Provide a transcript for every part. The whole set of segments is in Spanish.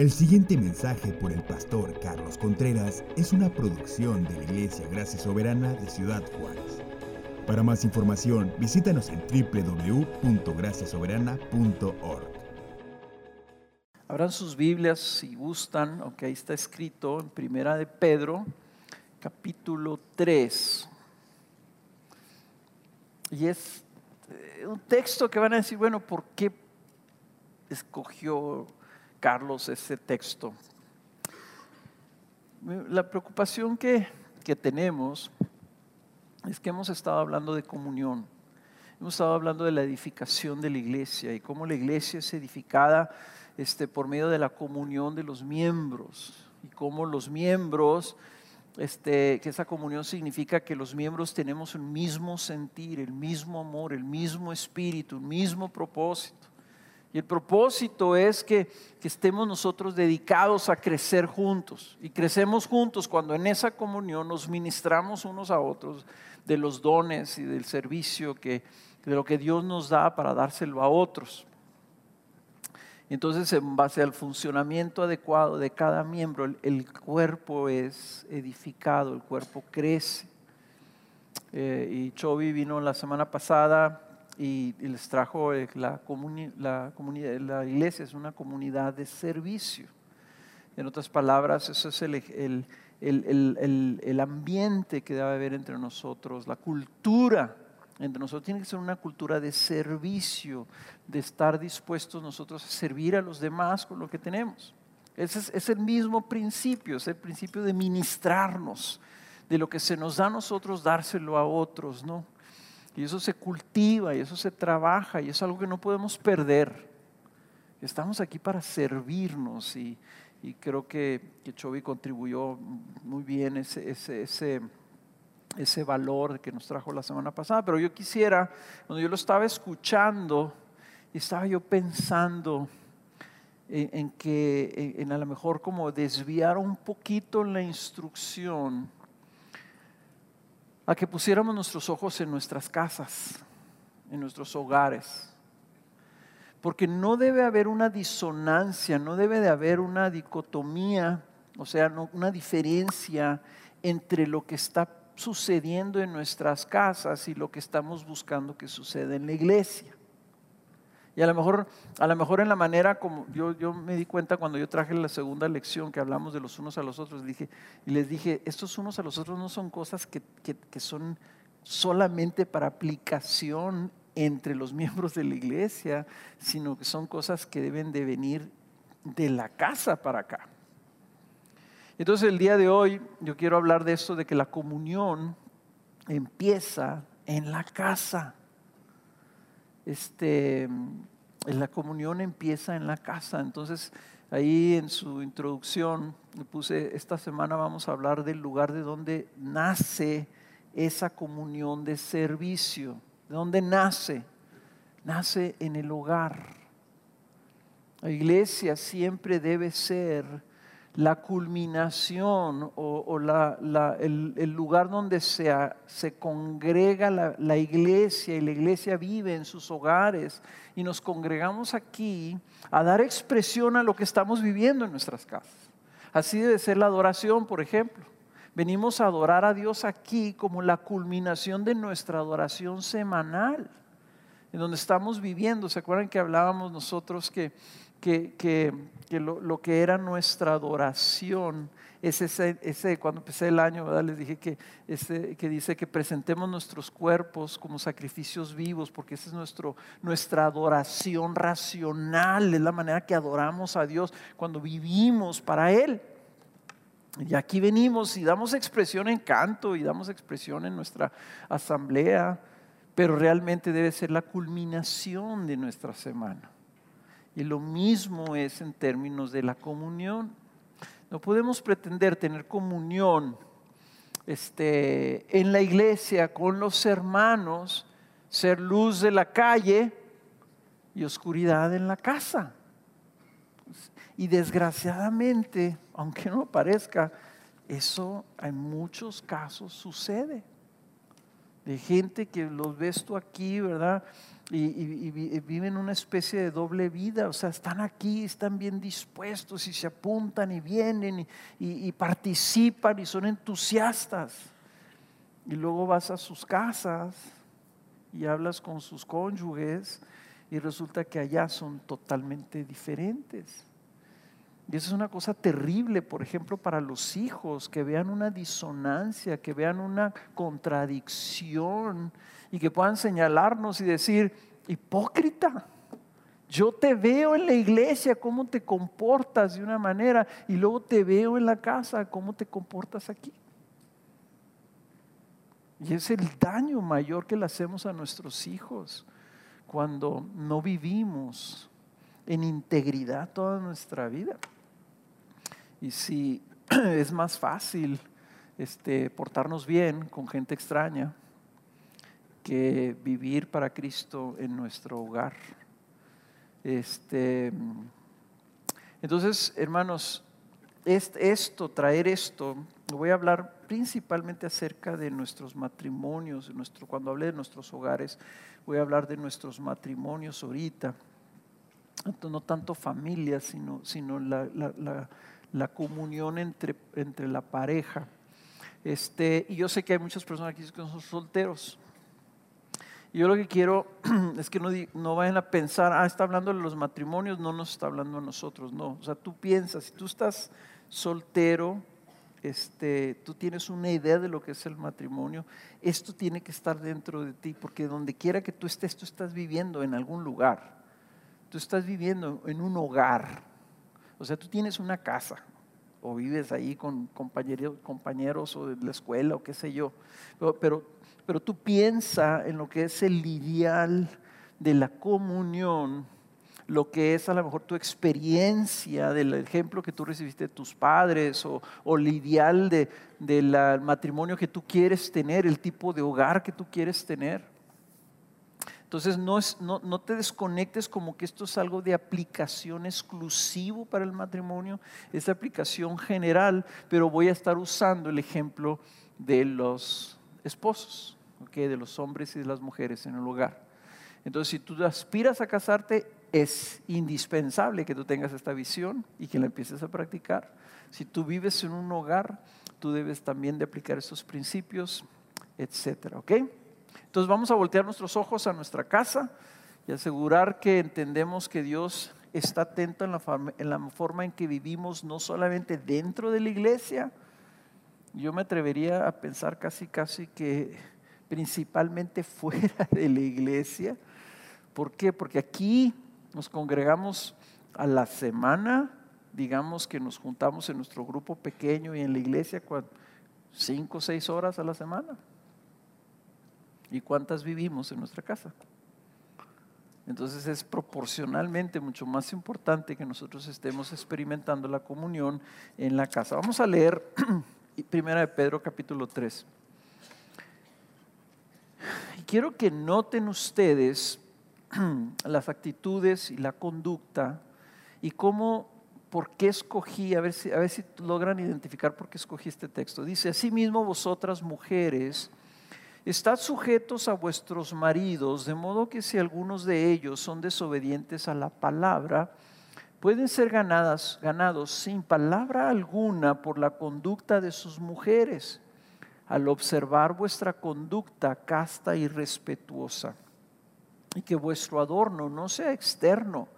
El siguiente mensaje por el pastor Carlos Contreras es una producción de la Iglesia Gracia Soberana de Ciudad Juárez. Para más información, visítanos en www.graciasoberana.org. Abran sus Biblias si gustan, aunque ahí está escrito en Primera de Pedro, capítulo 3. Y es eh, un texto que van a decir, bueno, ¿por qué escogió Carlos ese texto? La preocupación que, que tenemos es que hemos estado hablando de comunión. Hemos estado hablando de la edificación de la iglesia y cómo la iglesia es edificada este, por medio de la comunión de los miembros y cómo los miembros este, que esa comunión significa que los miembros tenemos un mismo sentir, el mismo amor, el mismo espíritu, el mismo propósito. Y el propósito es que, que, estemos nosotros dedicados a crecer juntos. Y crecemos juntos cuando en esa comunión nos ministramos unos a otros de los dones y del servicio que, de lo que Dios nos da para dárselo a otros. Entonces, en base al funcionamiento adecuado de cada miembro, el, cuerpo es edificado, el cuerpo crece. Eh, y Chovy vino la semana pasada y, les trajo eh, la, la, comunidad, la iglesia es una comunidad de servicio. En otras palabras, eso es el, el, el ambiente que debe haber entre nosotros, la cultura entre nosotros tiene que ser una cultura de servicio, de estar dispuestos nosotros a servir a los demás con lo que tenemos. Ese es, el mismo principio, es el principio de ministrarnos, de lo que se nos da a nosotros dárselo a otros, ¿no? Y eso se cultiva y eso se trabaja y es algo que no podemos perder. Estamos aquí para servirnos y, creo que, que Chovy contribuyó muy bien ese, ese, ese ese valor que nos trajo la semana pasada. Pero yo quisiera, cuando yo lo estaba escuchando, estaba yo pensando en, que, en, a lo mejor como desviar un poquito la instrucción a que pusiéramos nuestros ojos en nuestras casas, en nuestros hogares. Porque no debe haber una disonancia, no debe de haber una dicotomía, o sea, una diferencia entre lo que está sucediendo en nuestras casas y lo que estamos buscando que suceda en la iglesia. Y a lo mejor, a lo mejor en la manera como yo, yo me di cuenta cuando yo traje la segunda lección que hablamos de los unos a los otros, dije, y les dije, estos unos a los otros no son cosas que, que son solamente para aplicación entre los miembros de la iglesia, sino que son cosas que deben de venir de la casa para acá. Entonces el día de hoy yo quiero hablar de esto, de que la comunión empieza en la casa. Este, la comunión empieza en la casa. Entonces ahí en su introducción le puse, esta semana vamos a hablar del lugar de donde nace esa comunión de servicio. ¿De dónde nace? Nace en el hogar. La iglesia siempre debe ser la culminación o, el, lugar donde se, congrega la, iglesia y la iglesia vive en sus hogares y nos congregamos aquí a dar expresión a lo que estamos viviendo en nuestras casas. Así debe ser la adoración, por ejemplo. Venimos a adorar a Dios aquí como la culminación de nuestra adoración semanal, en donde estamos viviendo. ¿Se acuerdan que hablábamos nosotros que que, lo, que era nuestra adoración es ese, ese cuando empecé el año, les dije que, ese, que dice que presentemos nuestros cuerpos como sacrificios vivos, porque esa es nuestro, nuestra adoración racional, es la manera que adoramos a Dios cuando vivimos para Él. Y aquí venimos y damos expresión en canto y damos expresión en nuestra asamblea, pero realmente debe ser la culminación de nuestra semana. Y lo mismo es en términos de la comunión. No podemos pretender tener comunión este, en la iglesia con los hermanos, ser luz de la calle y oscuridad en la casa. Y desgraciadamente, aunque no parezca, eso en muchos casos sucede. de gente que los ves tú aquí, ¿verdad? Y, viven una especie de doble vida, o sea, están aquí, están bien dispuestos y se apuntan y vienen y participan y son entusiastas. Y luego vas a sus casas y hablas con sus cónyuges y resulta que allá son totalmente diferentes. Y eso es una cosa terrible, por ejemplo, para los hijos, que vean una disonancia, que vean una contradicción y que puedan señalarnos y decir, hipócrita, yo te veo en la iglesia cómo te comportas de una manera y luego te veo en la casa cómo te comportas aquí. Y es el daño mayor que le hacemos a nuestros hijos cuando no vivimos en integridad toda nuestra vida. Y si es más fácil este, portarnos bien con gente extraña que vivir para Cristo en nuestro hogar. Este, entonces, hermanos, esto, traer esto, voy a hablar principalmente acerca de nuestros matrimonios, nuestro, cuando hablé de nuestros hogares, voy a hablar de nuestros matrimonios ahorita, no tanto familias, sino, sino la, la la comunión entre, entre la pareja. Este, y yo sé que hay muchas personas aquí que son solteros. Yo lo que quiero es que no, no vayan a pensar, ah, está hablando de los matrimonios, no nos está hablando a nosotros, no. O sea, tú piensas, si tú estás soltero, este, tú tienes una idea de lo que es el matrimonio, esto tiene que estar dentro de ti, porque donde quiera que tú estés, tú estás viviendo en algún lugar, tú estás viviendo en un hogar. O sea, tú tienes una casa o vives ahí con compañeros, compañeros o de la escuela o qué sé yo, pero, pero, tú piensa en lo que es el ideal de la comunión, lo que es a lo mejor tu experiencia del ejemplo que tú recibiste de tus padres o, o el ideal del matrimonio que tú quieres tener, el tipo de hogar que tú quieres tener. Entonces no, te desconectes como que esto es algo de aplicación exclusivo para el matrimonio, es aplicación general, pero voy a estar usando el ejemplo de los esposos, ¿okay? de los hombres y de las mujeres en el hogar. Entonces si tú aspiras a casarte, es indispensable que tú tengas esta visión y que la empieces a practicar. Si tú vives en un hogar, tú debes también de aplicar estos principios, etcétera, ¿ok? Entonces vamos a voltear nuestros ojos a nuestra casa y asegurar que entendemos que Dios está atento en la, forma, en la forma en que vivimos, no solamente dentro de la iglesia. Yo me atrevería a pensar casi, casi que principalmente fuera de la iglesia. ¿Por qué? Porque aquí nos congregamos a la semana, digamos que nos juntamos en nuestro grupo pequeño y en la iglesia cinco o seis horas a la semana. ¿Y cuántas vivimos en nuestra casa? Entonces es proporcionalmente mucho más importante que nosotros estemos experimentando la comunión en la casa. Vamos a leer Primera de Pedro capítulo 3. Y quiero que noten ustedes las actitudes y la conducta y cómo, por qué escogí, a ver si, a ver si logran identificar por qué escogí este texto. Dice, asimismo vosotras mujeres, Estad sujetos a vuestros maridos, de modo que si algunos de ellos son desobedientes a la palabra, pueden ser ganadas, ganados sin palabra alguna por la conducta de sus mujeres, al observar vuestra conducta casta y respetuosa, y que vuestro adorno no sea externo,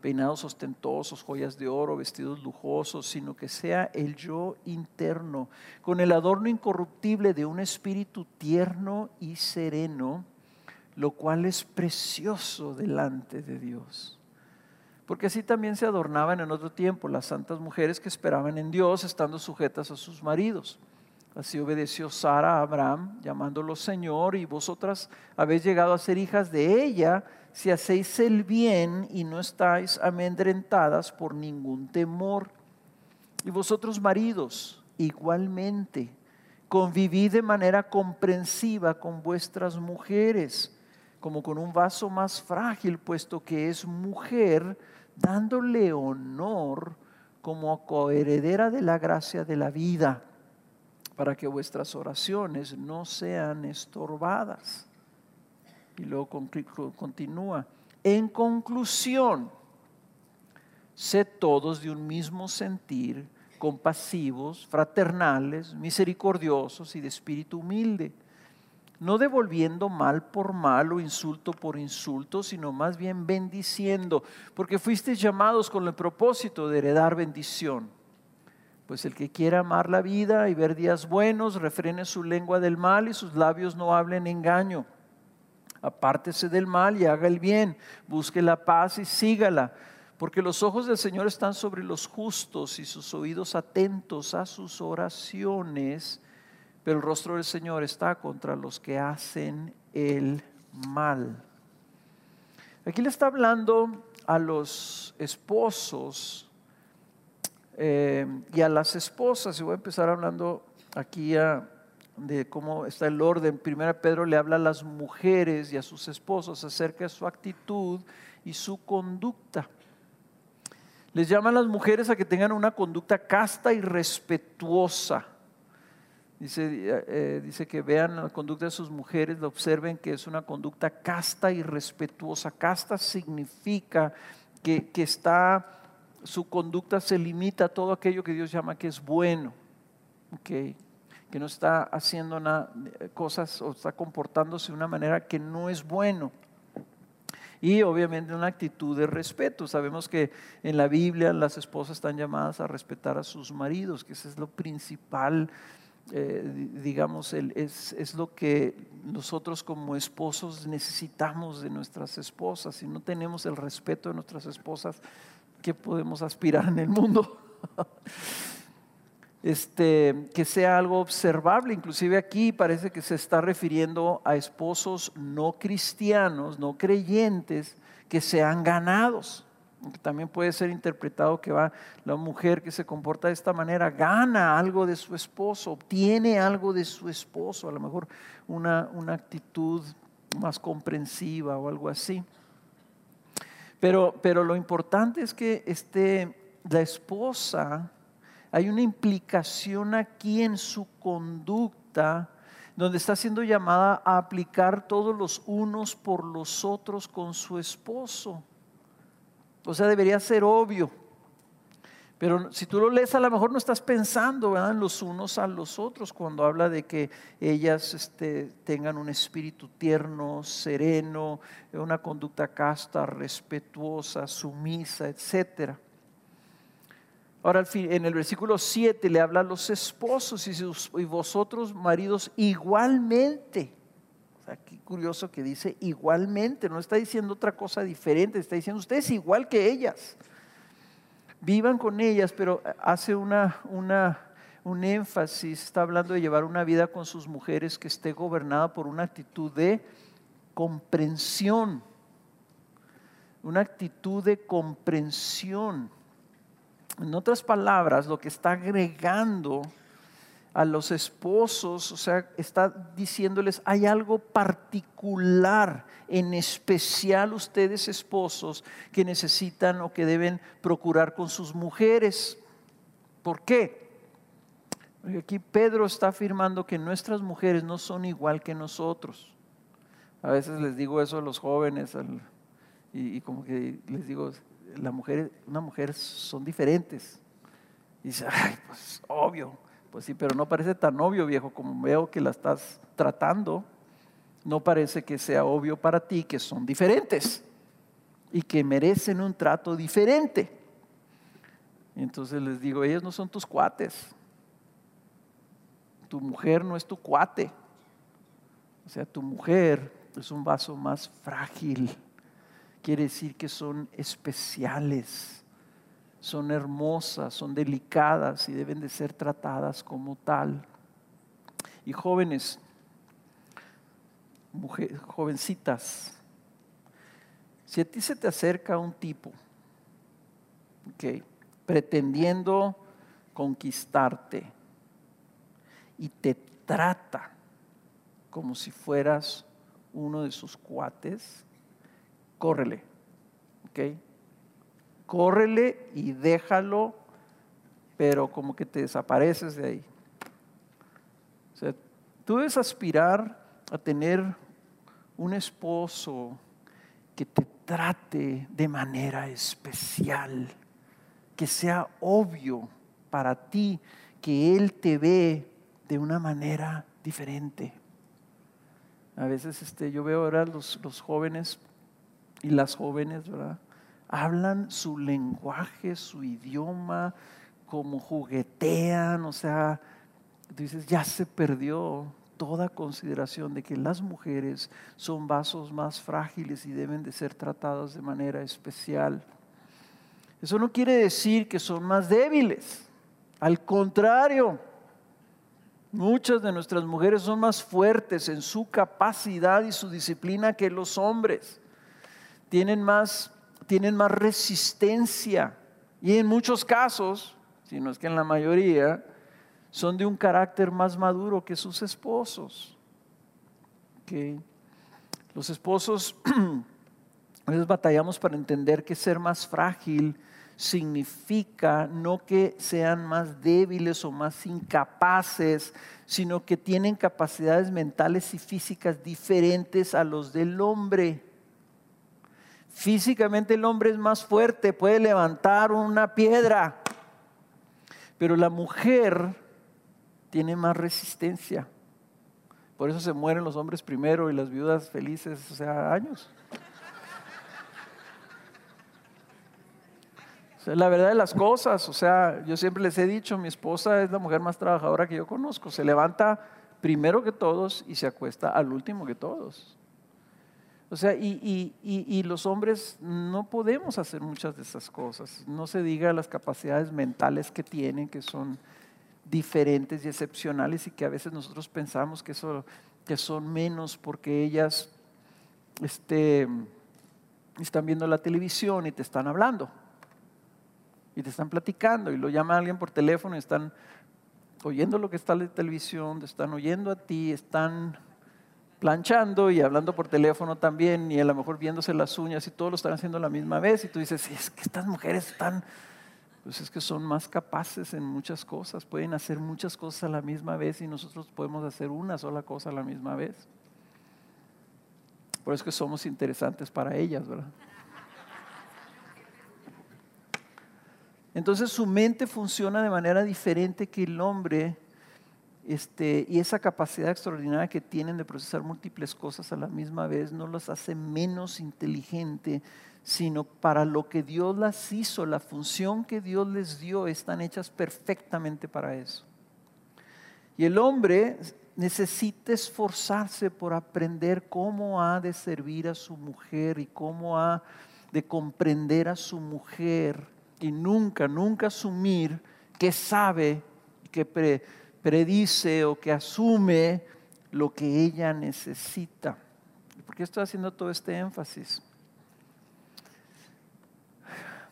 peinados ostentosos, joyas de oro, vestidos lujosos, sino que sea el yo interno, con el adorno incorruptible de un espíritu tierno y sereno, lo cual es precioso delante de Dios. Porque así también se adornaban en otro tiempo las santas mujeres que esperaban en Dios, estando sujetas a sus maridos. Así obedeció Sara a Abraham, llamándolo Señor, y vosotras habéis llegado a ser hijas de ella si hacéis el bien y no estáis amedrentadas por ningún temor. Y vosotros maridos, igualmente, convivid de manera comprensiva con vuestras mujeres, como con un vaso más frágil, puesto que es mujer, dándole honor como coheredera de la gracia de la vida para que vuestras oraciones no sean estorbadas. Y luego continúa. En conclusión, sed todos de un mismo sentir, compasivos, fraternales, misericordiosos y de espíritu humilde, no devolviendo mal por mal o insulto por insulto, sino más bien bendiciendo, porque fuisteis llamados con el propósito de heredar bendición. Pues el que quiera amar la vida y ver días buenos, refrene su lengua del mal y sus labios no hablen engaño apártese del mal y haga el bien, busque la paz y sígala, porque los ojos del Señor están sobre los justos y sus oídos atentos a sus oraciones, pero el rostro del Señor está contra los que hacen el mal. Aquí le está hablando a los esposos eh, y a las esposas, y voy a empezar hablando aquí a de cómo está el orden. Primera Pedro le habla a las mujeres y a sus esposos acerca de su actitud y su conducta. Les llama a las mujeres a que tengan una conducta casta y respetuosa. Dice, eh, eh, dice que vean la conducta de sus mujeres, observen que es una conducta casta y respetuosa. Casta significa que, que está, su conducta se limita a todo aquello que Dios llama que es bueno. Okay que no está haciendo cosas o está comportándose de una manera que no es bueno. Y obviamente una actitud de respeto. Sabemos que en la Biblia las esposas están llamadas a respetar a sus maridos, que eso es lo principal, eh, digamos, es, es lo que nosotros como esposos necesitamos de nuestras esposas. Si no tenemos el respeto de nuestras esposas, ¿qué podemos aspirar en el mundo? este, que sea algo observable. Inclusive aquí parece que se está refiriendo a esposos no cristianos, no creyentes, que sean ganados. También puede ser interpretado que va la mujer que se comporta de esta manera, gana algo de su esposo, obtiene algo de su esposo, a lo mejor una, una actitud más comprensiva o algo así. Pero, pero lo importante es que este, la esposa hay una implicación aquí en su conducta donde está siendo llamada a aplicar todos los unos por los otros con su esposo. O sea, debería ser obvio. Pero si tú lo lees, a lo mejor no estás pensando en los unos a los otros cuando habla de que ellas este, tengan un espíritu tierno, sereno, una conducta casta, respetuosa, sumisa, etcétera. Ahora en el versículo 7 le habla a los esposos y vosotros maridos igualmente. O qué curioso que dice igualmente, no está diciendo otra cosa diferente, está diciendo ustedes igual que ellas. Vivan con ellas, pero hace una, una, un énfasis, está hablando de llevar una vida con sus mujeres que esté gobernada por una actitud de comprensión. Una actitud de comprensión. En otras palabras, lo que está agregando a los esposos, o sea, está diciéndoles, hay algo particular, en especial ustedes esposos, que necesitan o que deben procurar con sus mujeres. ¿Por qué? Porque aquí Pedro está afirmando que nuestras mujeres no son igual que nosotros. A veces les digo eso a los jóvenes y, y como que les digo, la mujer, una mujer son diferentes. Y dice, ay, pues obvio. Pues sí, pero no parece tan obvio, viejo, como veo que la estás tratando. No parece que sea obvio para ti que son diferentes y que merecen un trato diferente. Y entonces les digo, ellos no son tus cuates. Tu mujer no es tu cuate. O sea, tu mujer es un vaso más frágil quiere decir que son especiales, son hermosas, son delicadas y deben de ser tratadas como tal. Y jóvenes, jovencitas, si a ti se te acerca un tipo, pretendiendo conquistarte y te trata como si fueras uno de sus cuates, córrele. ¿Ok? Córrele y déjalo, pero como que te desapareces de ahí. O sea, tú debes aspirar a tener un esposo que te trate de manera especial, que sea obvio para ti que Él te ve de una manera diferente. A veces este, yo veo ahora los, los jóvenes y las jóvenes, ¿verdad? Hablan su lenguaje, su idioma, como juguetean, o sea, tú dices, ya se perdió toda consideración de que las mujeres son vasos más frágiles y deben de ser tratadas de manera especial. Eso no quiere decir que son más débiles, al contrario, muchas de nuestras mujeres son más fuertes en su capacidad y su disciplina que los hombres, tienen más, tienen más resistencia y en muchos casos, si no es que en la mayoría, son de un carácter más maduro que sus esposos. Los esposos, a veces batallamos para entender que ser más frágil significa no que sean más débiles o más incapaces, sino que tienen capacidades mentales y físicas diferentes a los del hombre. Físicamente el hombre es más fuerte, puede levantar una piedra, pero la mujer tiene más resistencia. Por eso se mueren los hombres primero y las viudas felices, o sea, años. la verdad de las cosas, o sea, yo siempre les he dicho, mi esposa es la mujer más trabajadora que yo conozco. Se levanta primero que todos y se acuesta al último que todos. O sea, y, y, los hombres no podemos hacer muchas de esas cosas. No se diga las capacidades mentales que tienen, que son diferentes y excepcionales y que a veces nosotros pensamos que, eso, son menos porque ellas este, están viendo la televisión y te están hablando y te están platicando y lo llama alguien por teléfono y están oyendo lo que está en la televisión, te están oyendo a ti, están planchando y hablando por teléfono también y a lo mejor viéndose las uñas y todos lo están haciendo a la misma vez y tú dices, es que estas mujeres están pues es que son más capaces en muchas cosas, pueden hacer muchas cosas a la misma vez y nosotros podemos hacer una sola cosa a la misma vez. Por eso es que somos interesantes para ellas, ¿verdad? Entonces su mente funciona de manera diferente que el hombre este, y esa capacidad extraordinaria que tienen de procesar múltiples cosas a la misma vez no los hace menos inteligente, sino para lo que Dios las hizo, la función que Dios les dio, están hechas perfectamente para eso. Y el hombre necesita esforzarse por aprender cómo ha de servir a su mujer y cómo ha de comprender a su mujer y nunca, nunca asumir que sabe, que predice o que asume lo que ella necesita. ¿Por qué estoy haciendo todo este énfasis?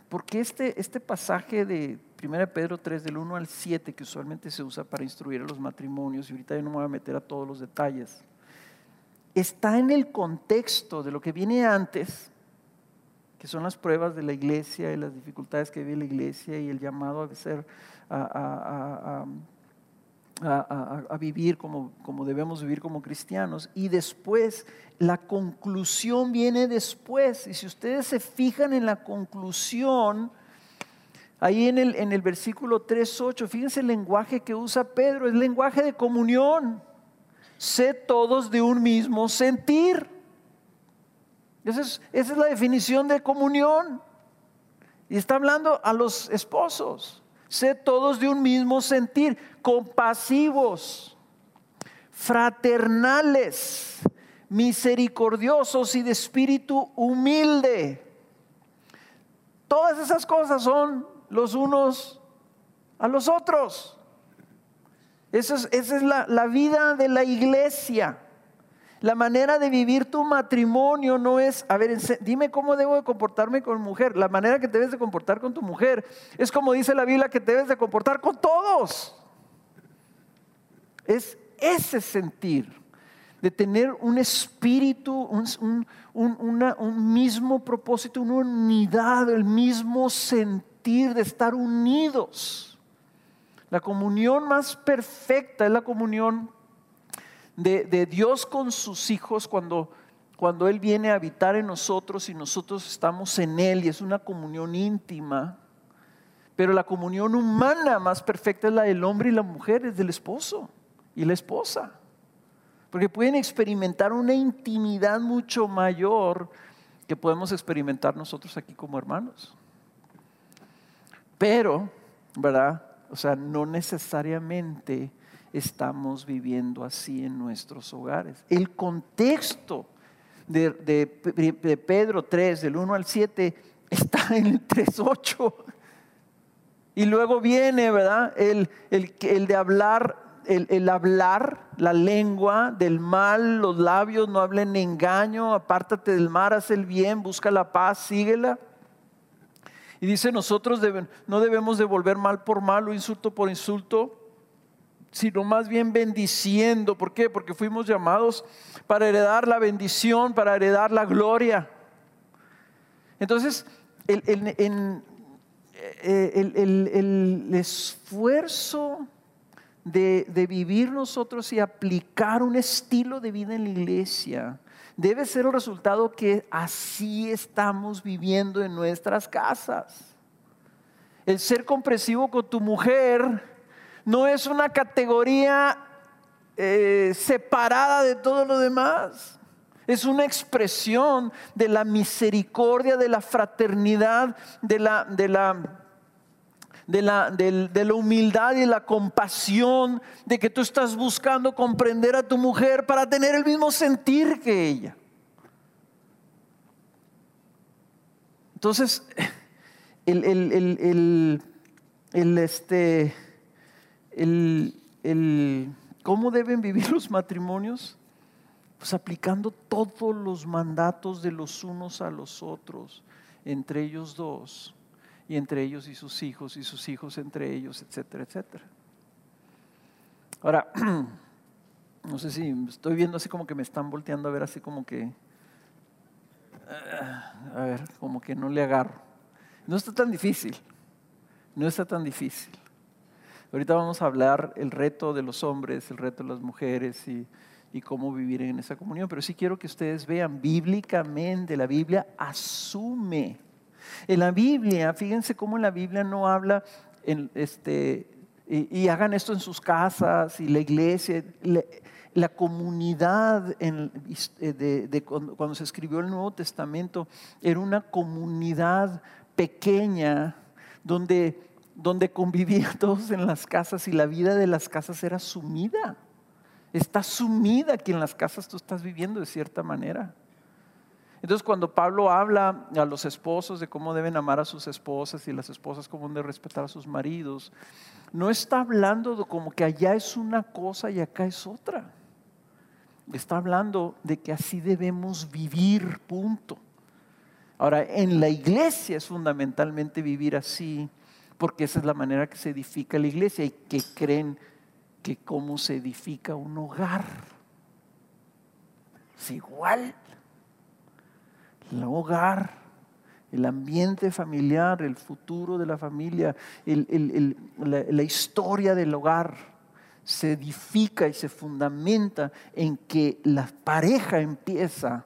Porque este, este pasaje de 1 Pedro 3, del 1 al 7, que usualmente se usa para instruir a los matrimonios, y ahorita yo no me voy a meter a todos los detalles, está en el contexto de lo que viene antes, que son las pruebas de la iglesia y las dificultades que vive la iglesia y el llamado a ser a, a, vivir como, como debemos vivir como cristianos. Y después, la conclusión viene después. Y si ustedes se fijan en la conclusión, ahí en el, en el versículo 3.8, fíjense el lenguaje que usa Pedro, es lenguaje de comunión. Sé todos de un mismo sentir. Esa es, esa es la definición de comunión. Y está hablando a los esposos. Sé todos de un mismo sentir, compasivos, fraternales, misericordiosos y de espíritu humilde. Todas esas cosas son los unos a los otros. Esa es, la, la vida de la iglesia. La manera de vivir tu matrimonio no es, a ver, dime cómo debo de comportarme con mujer. La manera que debes de comportar con tu mujer es como dice la Biblia que debes de comportar con todos. Es ese sentir de tener un espíritu, un, mismo propósito, una unidad, el mismo sentir de estar unidos. La comunión más perfecta es la comunión de, Dios con sus hijos cuando, cuando Él viene a habitar en nosotros y nosotros estamos en Él y es una comunión íntima. Pero la comunión humana más perfecta es la del hombre y la mujer, es del esposo y la esposa. Porque pueden experimentar una intimidad mucho mayor que podemos experimentar nosotros aquí como hermanos. Pero, ¿verdad? O sea, no necesariamente estamos viviendo así en nuestros hogares. El contexto de, de, Pedro 3, del 1 al 7, está en el 3.8. Y luego viene, ¿verdad? El, el, el de hablar, el, el, hablar, la lengua del mal, los labios no hablen engaño, apártate del mal, haz el bien, busca la paz, síguela. Y dice, nosotros no debemos devolver mal por mal o insulto por insulto, sino más bien bendiciendo. ¿Por qué? Porque fuimos llamados para heredar la bendición, para heredar la gloria. Entonces, el, el, esfuerzo de, de, vivir nosotros y aplicar un estilo de vida en la iglesia debe ser el resultado que así estamos viviendo en nuestras casas. El ser comprensivo con tu mujer no es una categoría eh, separada de todo lo demás. Es una expresión de la misericordia, de la fraternidad, de la, de la, de la, de la, humildad y la compasión, de que tú estás buscando comprender a tu mujer para tener el mismo sentir que ella. Entonces, el, el, el, este, el, ¿cómo deben vivir los matrimonios? Pues aplicando todos los mandatos de los unos a los otros, entre ellos dos, y entre ellos y sus hijos, y sus hijos entre ellos, etcétera, etcétera. Ahora, no sé si estoy viendo así como que me están volteando a ver así como que, a ver, como que no le agarro. No está tan difícil, no está tan difícil. Ahorita vamos a hablar el reto de los hombres, el reto de las mujeres y, y cómo vivir en esa comunión, pero sí quiero que ustedes vean bíblicamente, la Biblia asume. En la Biblia, fíjense cómo la Biblia no habla este, y, hagan esto en sus casas y la iglesia, la, comunidad de, cuando se escribió el Nuevo Testamento era una comunidad pequeña donde, donde convivían todos en las casas y la vida de las casas era sumida. Está sumida aquí en las casas tú estás viviendo de cierta manera. Entonces cuando Pablo habla a los esposos de cómo deben amar a sus esposas y las esposas cómo deben respetar a sus maridos, no está hablando de como que allá es una cosa y acá es otra. Está hablando de que así debemos vivir, punto. Ahora, en la iglesia es fundamentalmente vivir así, porque esa es la manera que se edifica la iglesia y que creen que cómo se edifica un hogar. Es igual. El hogar, el ambiente familiar, el futuro de la familia, la, historia del hogar se edifica y se fundamenta en que la pareja empieza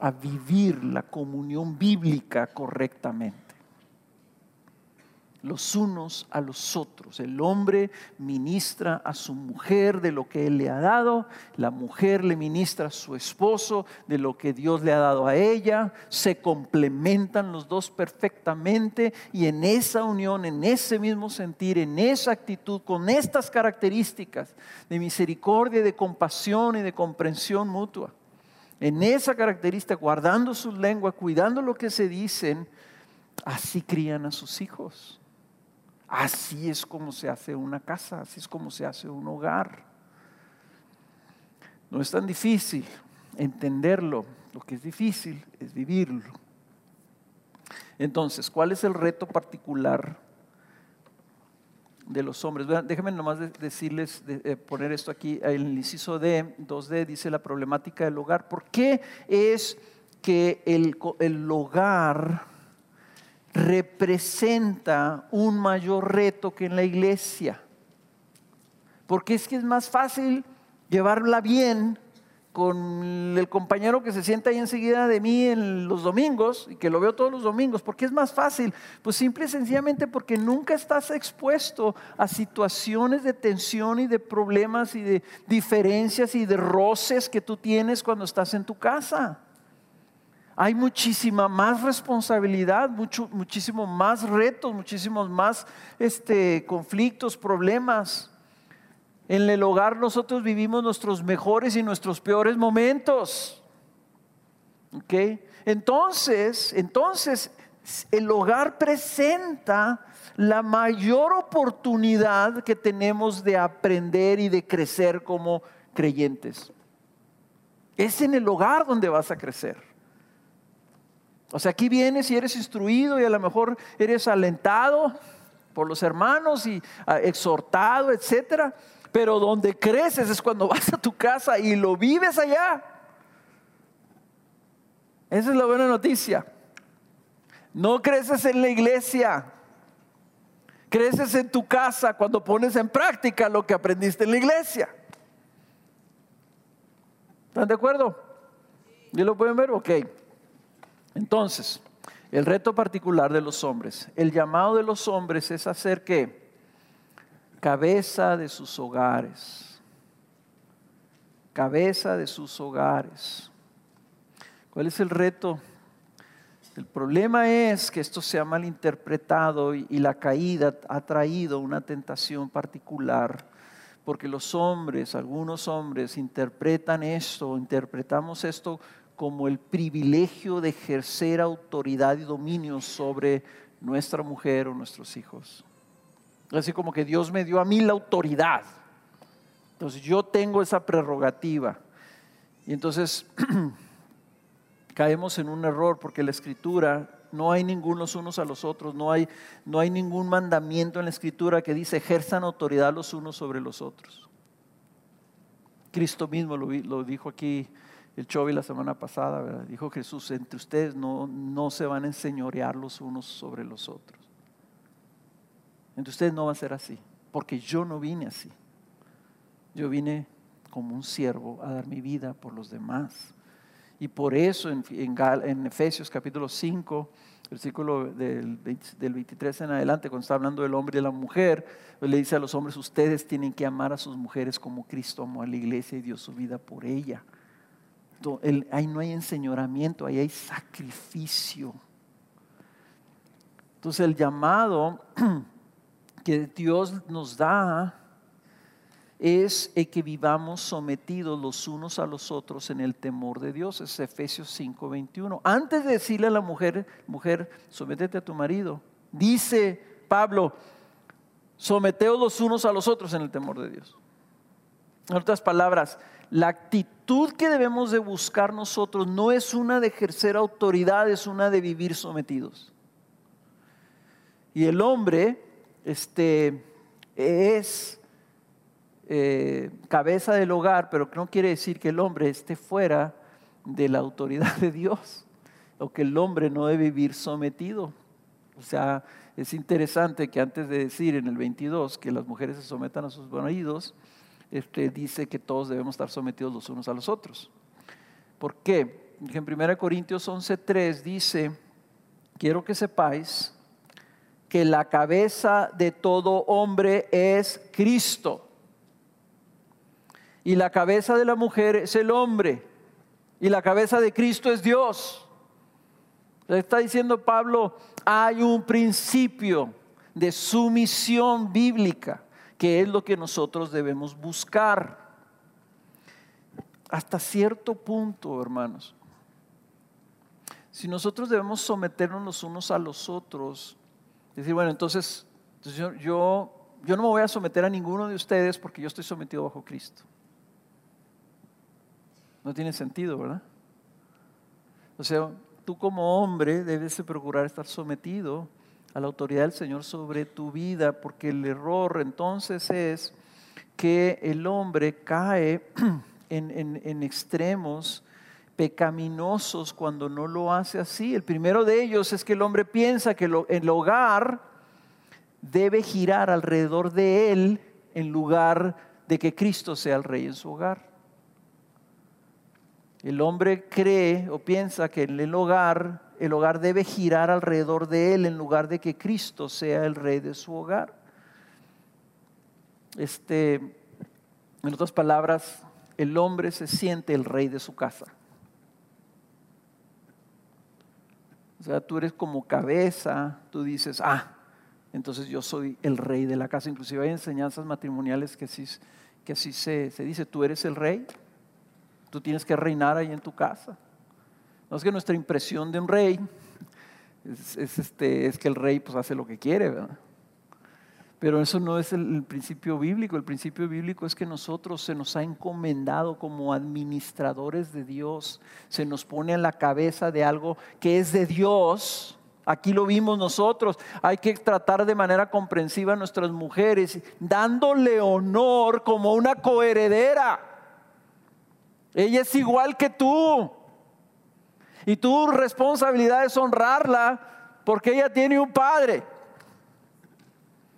a vivir la comunión bíblica correctamente. Los unos a los otros. El hombre ministra a su mujer de lo que él le ha dado, la mujer le ministra a su esposo de lo que Dios le ha dado a ella, se complementan los dos perfectamente y en esa unión, en ese mismo sentir, en esa actitud, con estas características de misericordia, de compasión y de comprensión mutua en esa característica, guardando su lengua, cuidando lo que se dicen, así crían a sus hijos. Así es como se hace una casa, así es como se hace un hogar. No es tan difícil entenderlo, lo que es difícil es vivirlo. Entonces, ¿cuál es el reto particular de los hombres. Déjenme nomás decirles, eh, poner esto aquí, el inciso D, 2D, dice la problemática del hogar. ¿Por qué es que el, el hogar representa un mayor reto que en la iglesia? Porque es que es más fácil llevarla bien con el compañero que se sienta ahí enseguida de mí en los domingos y que lo veo todos los domingos, porque es más fácil, pues simple y sencillamente porque nunca estás expuesto a situaciones de tensión y de problemas y de diferencias y de roces que tú tienes cuando estás en tu casa. Hay muchísima más responsabilidad, mucho, muchísimo más retos, muchísimos más este, conflictos, problemas. En el hogar nosotros vivimos nuestros mejores y nuestros peores momentos. ¿Ok? Entonces, entonces el hogar presenta la mayor oportunidad que tenemos de aprender y de crecer como creyentes. Es en el hogar donde vas a crecer. O sea, aquí vienes y eres instruido y a lo mejor eres alentado por los hermanos y ah, exhortado, etcétera. Pero donde creces es cuando vas a tu casa y lo vives allá. Esa es la buena noticia. No creces en la iglesia. Creces en tu casa cuando pones en práctica lo que aprendiste en la iglesia. ¿Están de acuerdo? ¿Y lo pueden ver? Ok. Entonces, el reto particular de los hombres. El llamado de los hombres es hacer que cabeza de sus hogares. Cabeza de sus hogares. ¿Cuál es el reto? El problema es que esto se ha malinterpretado y, la caída ha traído una tentación particular, porque los hombres, algunos hombres, interpretan esto, interpretamos esto como el privilegio de ejercer autoridad y dominio sobre nuestra mujer o nuestros hijos. Así como que Dios me dio a mí la autoridad. Entonces yo tengo esa prerrogativa. Y entonces caemos en un error porque la escritura no hay ninguno los unos a los otros, no hay, no hay ningún mandamiento en la escritura que dice ejerzan autoridad los unos sobre los otros. Cristo mismo lo, lo dijo aquí el Chovi la semana pasada, dijo Jesús, entre ustedes no, no se van a enseñorear los unos sobre los otros. Entonces ustedes no va a ser así, porque yo no vine así. Yo vine como un siervo a dar mi vida por los demás. Y por eso en, en, Efesios capítulo 5, versículo del, del, 23 en adelante, cuando está hablando del hombre y la mujer, pues le dice a los hombres, ustedes tienen que amar a sus mujeres como Cristo amó a la iglesia y dio su vida por ella. Ahí no hay enseñoramiento, ahí hay sacrificio. Entonces el llamado que Dios nos da es el que vivamos sometidos los unos a los otros en el temor de Dios. Es Efesios 5:21. Antes de decirle a la mujer, mujer, sométete a tu marido, dice Pablo, someteos los unos a los otros en el temor de Dios. En otras palabras, la actitud que debemos de buscar nosotros no es una de ejercer autoridad, es una de vivir sometidos. Y el hombre este, es eh, cabeza del hogar, pero no quiere decir que el hombre esté fuera de la autoridad de Dios o que el hombre no debe vivir sometido. O sea, es interesante que antes de decir en el 22 que las mujeres se sometan a sus maridos, este, dice que todos debemos estar sometidos los unos a los otros. ¿Por qué? En 1 Corintios 11:3 dice, quiero que sepáis que la cabeza de todo hombre es Cristo. Y la cabeza de la mujer es el hombre. Y la cabeza de Cristo es Dios. Está diciendo Pablo, hay un principio de sumisión bíblica, que es lo que nosotros debemos buscar. Hasta cierto punto, hermanos. Si nosotros debemos someternos los unos a los otros, Decir, bueno, entonces, yo, yo, no me voy a someter a ninguno de ustedes porque yo estoy sometido bajo Cristo. No tiene sentido, ¿verdad? O sea, tú como hombre debes procurar estar sometido a la autoridad del Señor sobre tu vida, porque el error entonces es que el hombre cae en, en extremos pecaminosos cuando no lo hace así. El primero de ellos es que el hombre piensa que el hogar debe girar alrededor de él en lugar de que Cristo sea el rey en su hogar. El hombre cree o piensa que en el hogar, el hogar debe girar alrededor de él en lugar de que Cristo sea el rey de su hogar. Este, en otras palabras, el hombre se siente el rey de su casa. O sea, tú eres como cabeza, tú dices, ah, entonces yo soy el rey de la casa. Inclusive hay enseñanzas matrimoniales que así, que se, se dice, tú eres el rey, tú tienes que reinar ahí en tu casa. No es que nuestra impresión de un rey es, este, es que el rey pues hace lo que quiere, ¿verdad? Pero eso no es el, principio bíblico. El principio bíblico es que nosotros se nos ha encomendado como administradores de Dios. Se nos pone en la cabeza de algo que es de Dios. Aquí lo vimos nosotros. Hay que tratar de manera comprensiva a nuestras mujeres, dándole honor como una coheredera. Ella es igual que tú. Y tu responsabilidad es honrarla porque ella tiene un padre.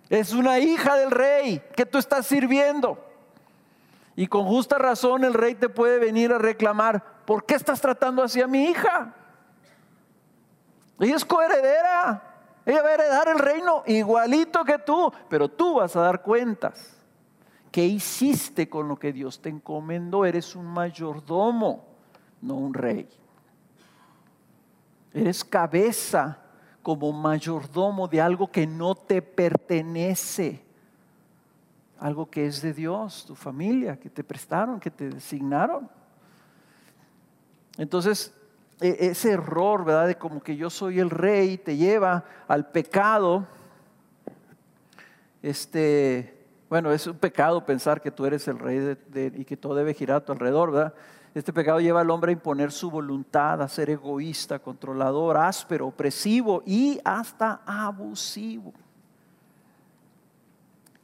Es una hija del rey que tú estás sirviendo. Y con justa razón el rey te puede venir a reclamar, ¿por qué estás tratando así a mi hija? Ella es coheredera. Ella va a heredar el reino igualito que tú, pero tú vas a dar cuentas. ¿Qué hiciste con lo que Dios te encomendó? Eres un mayordomo, no un rey. Eres cabeza como mayordomo de algo que no te pertenece, algo que es de Dios, tu familia, que te prestaron, que te designaron. Entonces, e, ese error, ¿verdad? De como que yo soy el rey, te lleva al pecado. Este, bueno, es un pecado pensar que tú eres el rey y que todo debe girar a tu alrededor, ¿verdad? Este pecado lleva al hombre a imponer su voluntad, a ser egoísta, controlador, áspero, opresivo y hasta abusivo.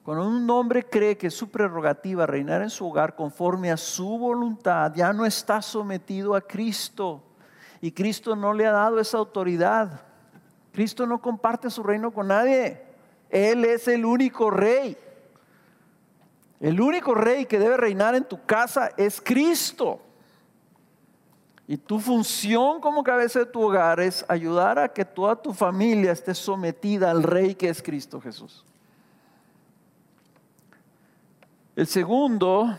Cuando un hombre cree que su prerrogativa reinar en su hogar conforme a su voluntad, ya no está sometido a Cristo. Y Cristo no le ha dado esa autoridad. Cristo no comparte su reino con nadie. Él es el único rey. El único rey que debe reinar en tu casa es Cristo. Y tu función como cabeza de tu hogar es ayudar a que toda tu familia esté sometida al Rey que es Cristo Jesús. El segundo,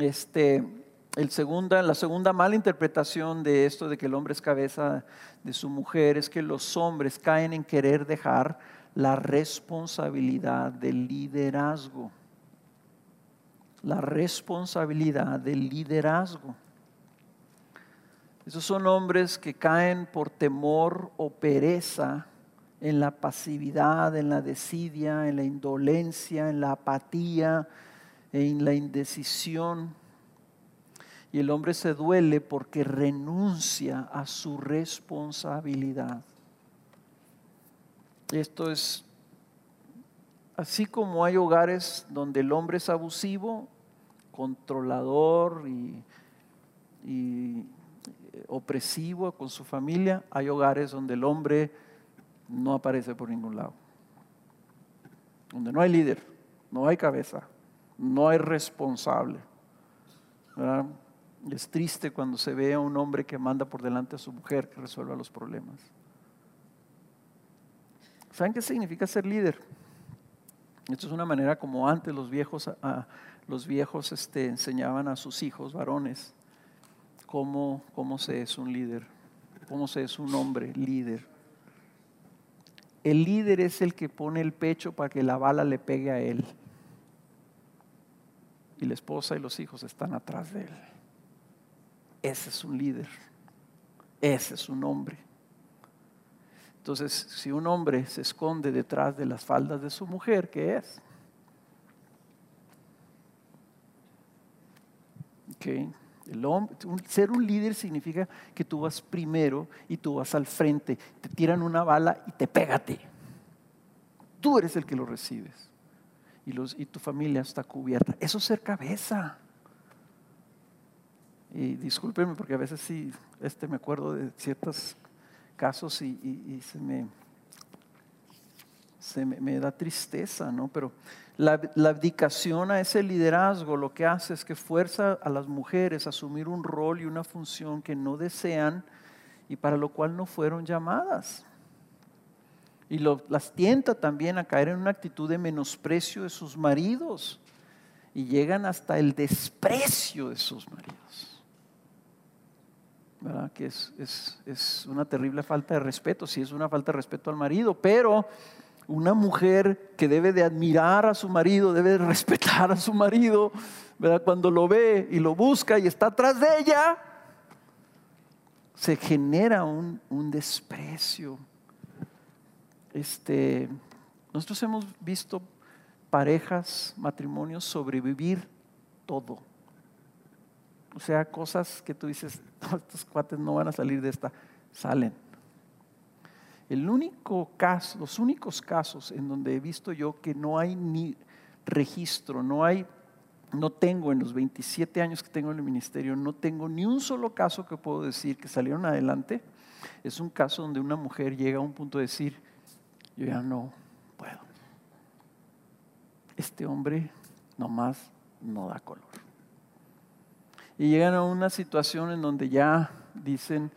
este, el segunda, la segunda mala interpretación de esto de que el hombre es cabeza de su mujer es que los hombres caen en querer dejar la responsabilidad del liderazgo. La responsabilidad del liderazgo. Esos son hombres que caen por temor o pereza en la pasividad, en la desidia, en la indolencia, en la apatía, en la indecisión. Y el hombre se duele porque renuncia a su responsabilidad. Esto es así como hay hogares donde el hombre es abusivo, controlador y, y opresivo con su familia, hay hogares donde el hombre no aparece por ningún lado. Donde no hay líder, no hay cabeza, no hay responsable. Es triste cuando se ve a un hombre que manda por delante a su mujer que resuelva los problemas. ¿Saben qué significa ser líder? Esto es una manera como antes los viejos, los viejos este, enseñaban a sus hijos varones cómo, cómo se es un líder, cómo se es un hombre líder. El líder es el que pone el pecho para que la bala le pegue a él. Y la esposa y los hijos están atrás de él. Ese es un líder. Ese es un hombre. Entonces, si un hombre se esconde detrás de las faldas de su mujer, ¿qué es? Okay ser un líder significa que tú vas primero y tú vas al frente. Te tiran una bala y te pégate. Tú eres el que lo recibes. Y, tu familia está cubierta. Eso es ser cabeza. Y discúlpenme porque a veces sí, este me acuerdo de ciertos casos y, se me se me, da tristeza, ¿no? Pero la, la, abdicación a ese liderazgo lo que hace es que fuerza a las mujeres a asumir un rol y una función que no desean y para lo cual no fueron llamadas. Y las tienta también a caer en una actitud de menosprecio de sus maridos y llegan hasta el desprecio de sus maridos. ¿Verdad? Que es, es, es una terrible falta de respeto, sí es una falta de respeto al marido, pero una mujer que debe de admirar a su marido, debe de respetar a su marido, ¿verdad? cuando lo ve y lo busca y está atrás de ella, se genera un, desprecio. Este, nosotros hemos visto parejas, matrimonios sobrevivir todo. O sea, cosas que tú dices, estos cuates no van a salir de esta, salen. El único caso, los únicos casos en donde he visto yo que no hay ni registro, no hay, no tengo en los 27 años que tengo en el ministerio, no tengo ni un solo caso que puedo decir que salieron adelante. Es un caso donde una mujer llega a un punto de decir, yo ya no puedo. Este hombre nomás no da color. Y llegan a una situación en donde ya dicen,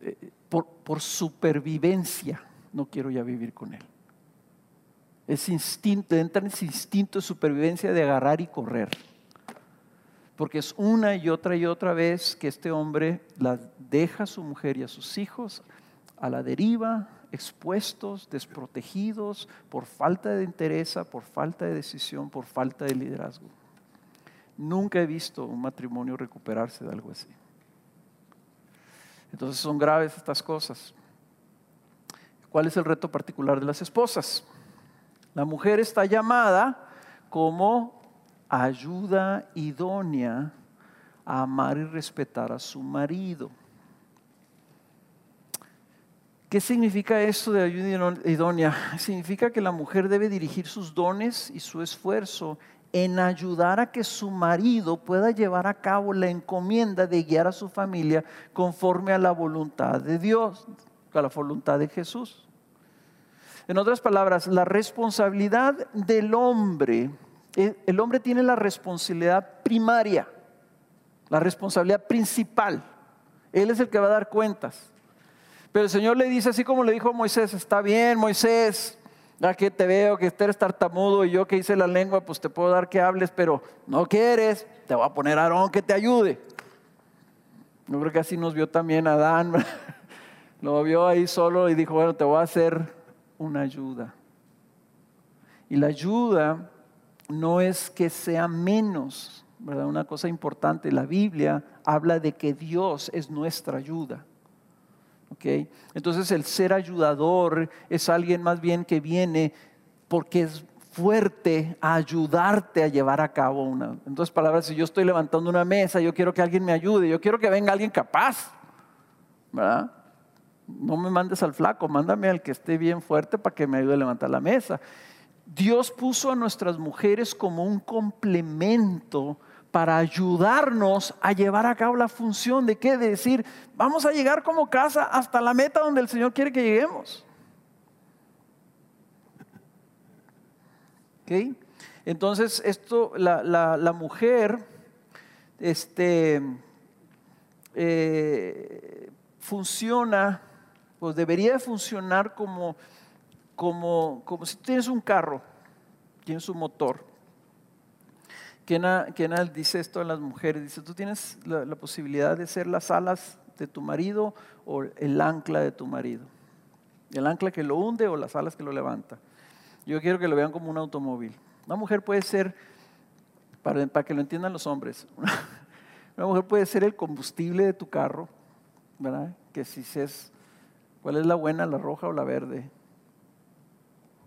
eh, por, supervivencia, no quiero ya vivir con él. Es instinto, entra en ese instinto de supervivencia de agarrar y correr. Porque es una y otra y otra vez que este hombre deja a su mujer y a sus hijos a la deriva, expuestos, desprotegidos, por falta de interés, por falta de decisión, por falta de liderazgo. Nunca he visto un matrimonio recuperarse de algo así. Entonces son graves estas cosas. ¿Cuál es el reto particular de las esposas? La mujer está llamada como ayuda idónea a amar y respetar a su marido. ¿Qué significa esto de ayuda idónea? Significa que la mujer debe dirigir sus dones y su esfuerzo en ayudar a que su marido pueda llevar a cabo la encomienda de guiar a su familia conforme a la voluntad de Dios, a la voluntad de Jesús. En otras palabras, la responsabilidad del hombre, eh, el hombre tiene la responsabilidad primaria, la responsabilidad principal. Él es el que va a dar cuentas. Pero el Señor le dice, así como le dijo a Moisés, está bien, Moisés, ya que te veo que eres tartamudo y yo que hice la lengua, pues te puedo dar que hables, pero no quieres, te voy a poner a Aarón que te ayude. Yo creo que así nos vio también Adán. Lo vio ahí solo y dijo, bueno, te voy a hacer una ayuda. Y la ayuda no es que sea menos, ¿verdad? Una cosa importante, la Biblia habla de que Dios es nuestra ayuda. Entonces el ser ayudador es alguien más bien que viene porque es fuerte a ayudarte a llevar a cabo una. Entonces, palabras, si yo estoy levantando una mesa, yo quiero que alguien me ayude, yo quiero que venga alguien capaz, ¿verdad? No me mandes al flaco, mándame al que esté bien fuerte para que me ayude a levantar la mesa. Dios puso a nuestras mujeres como un complemento para ayudarnos a llevar a cabo la función de qué? De decir, vamos a llegar como casa hasta la meta donde el Señor quiere que lleguemos. ¿Ok? Entonces, esto, la, mujer, este, eh, funciona, pues debería funcionar como, como, como si tienes un carro, tienes un motor Kenal dice esto a las mujeres, dice, tú tienes la, posibilidad de ser las alas de tu marido o el ancla de tu marido. El ancla que lo hunde o las alas que lo levanta. Yo quiero que lo vean como un automóvil. Una mujer puede ser, para, para que lo entiendan los hombres, una mujer puede ser el combustible de tu carro, ¿verdad? Que si es, ¿cuál es la buena, la roja o la verde?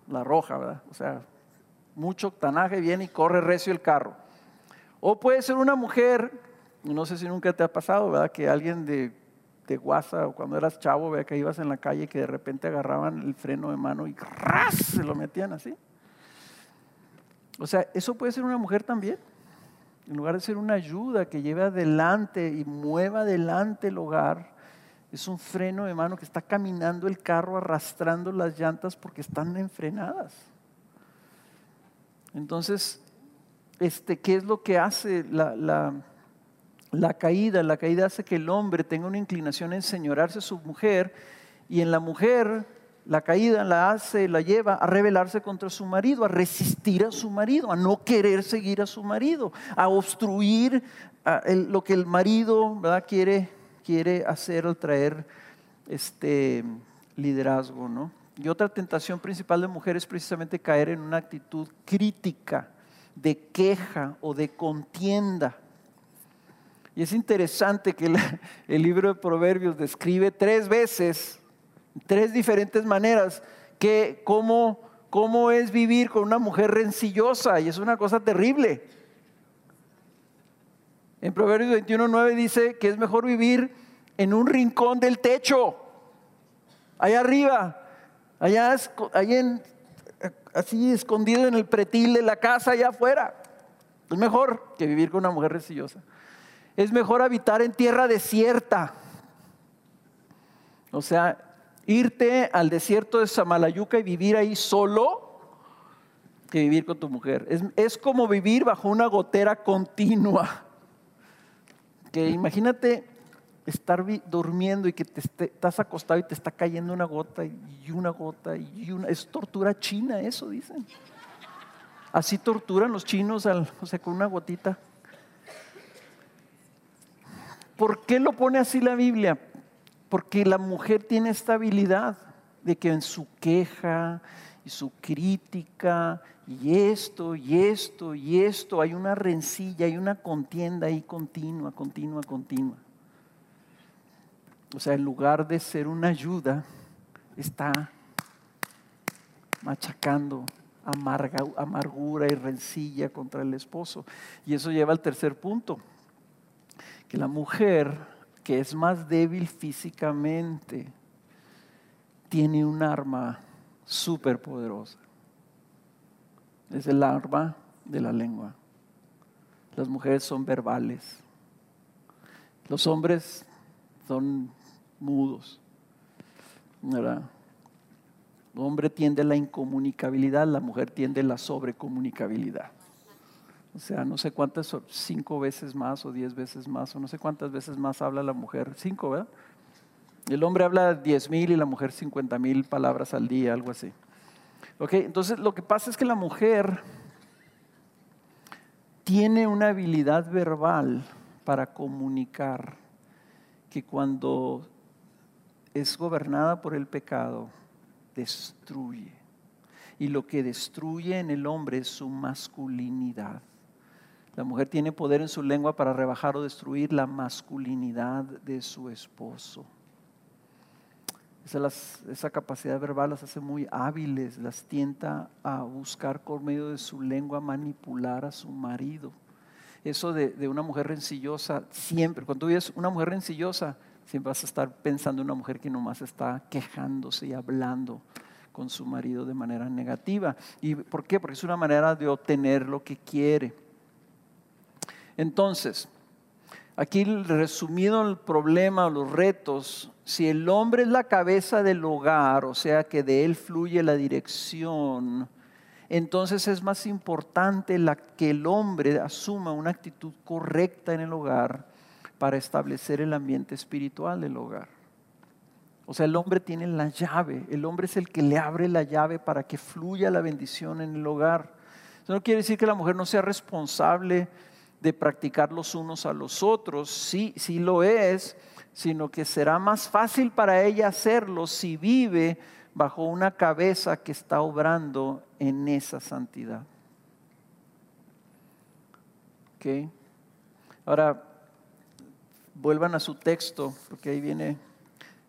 La roja, ¿verdad? O sea, mucho octanaje viene y corre recio el carro. O puede ser una mujer, no sé si nunca te ha pasado, ¿verdad? Que alguien de, de guasa o cuando eras chavo, vea que ibas en la calle y que de repente agarraban el freno de mano y ¡ras! se lo metían así. O sea, eso puede ser una mujer también. En lugar de ser una ayuda que lleve adelante y mueva adelante el hogar, Es un freno de mano que está caminando el carro arrastrando las llantas porque están enfrenadas. Entonces, este, ¿qué es lo que hace la, caída? La caída hace que el hombre tenga una inclinación a enseñorarse a su mujer y en la mujer la caída la hace, la lleva a rebelarse contra su marido, a resistir a su marido, a no querer seguir a su marido, a obstruir lo que el marido quiere quiere hacer al traer este liderazgo, ¿no? Y otra tentación principal de mujer es precisamente caer en una actitud crítica, de queja o de contienda. Y es interesante que el, libro de Proverbios describe tres veces, tres diferentes maneras, que cómo, cómo es vivir con una mujer rencillosa, y es una cosa terrible. En Proverbios 21.9 dice que es mejor vivir en un rincón del techo, allá arriba, allá, allá así escondido en el pretil de la casa, allá afuera. Es mejor que vivir con una mujer resillosa. Es mejor habitar en tierra desierta. O sea, irte al desierto de Samalayuca y vivir ahí solo que vivir con tu mujer. Es, es como vivir bajo una gotera continua que imagínate estar durmiendo y que te estás acostado y te está cayendo una gota y una gota y una... Es tortura china eso, dicen. Así torturan los chinos al, o sea, con una gotita. ¿Por qué lo pone así la Biblia? Porque la mujer tiene esta habilidad de que en su queja y su crítica y esto, y esto, y esto, hay una rencilla, hay una contienda ahí continua, continua, continua. O sea, en lugar de ser una ayuda, está machacando amarga, amargura y rencilla contra el esposo. Y eso lleva al tercer punto, que la mujer que es más débil físicamente tiene un arma súper poderosa es el arma de la lengua. Las mujeres son verbales. Los hombres son mudos. El hombre tiende la incomunicabilidad, la mujer tiende la sobrecomunicabilidad. O sea, no sé cuántas, cinco veces más o diez veces más, o no sé cuántas veces más habla la mujer. Cinco, ¿verdad? El hombre habla diez mil y la mujer cincuenta mil palabras al día, algo así. Entonces lo que pasa es que la mujer tiene una habilidad verbal para comunicar que cuando es gobernada por el pecado, destruye. Y lo que destruye en el hombre es su masculinidad. La mujer tiene poder en su lengua para rebajar o destruir la masculinidad de su esposo. Esa, capacidad verbal las hace muy hábiles, las tienta a buscar por medio de su lengua manipular a su marido. Eso de, una mujer rencillosa, siempre, cuando tú ves una mujer rencillosa, siempre vas a estar pensando en una mujer que nomás está quejándose y hablando con su marido de manera negativa. ¿Y por qué? Porque es una manera de obtener lo que quiere. Entonces, Aquí resumido el problema, los retos, si el hombre es la cabeza del hogar, o sea que de él fluye la dirección, entonces es más importante la, que el hombre asuma una actitud correcta en el hogar para establecer el ambiente espiritual del hogar. O sea, el hombre tiene la llave, el hombre es el que le abre la llave para que fluya la bendición en el hogar. Eso no quiere decir que la mujer no sea responsable de practicar los unos a los otros, sí, sí lo es, sino que será más fácil para ella hacerlo si vive bajo una cabeza que está obrando en esa santidad. ¿Ok? Ahora, vuelvan a su texto, porque ahí viene.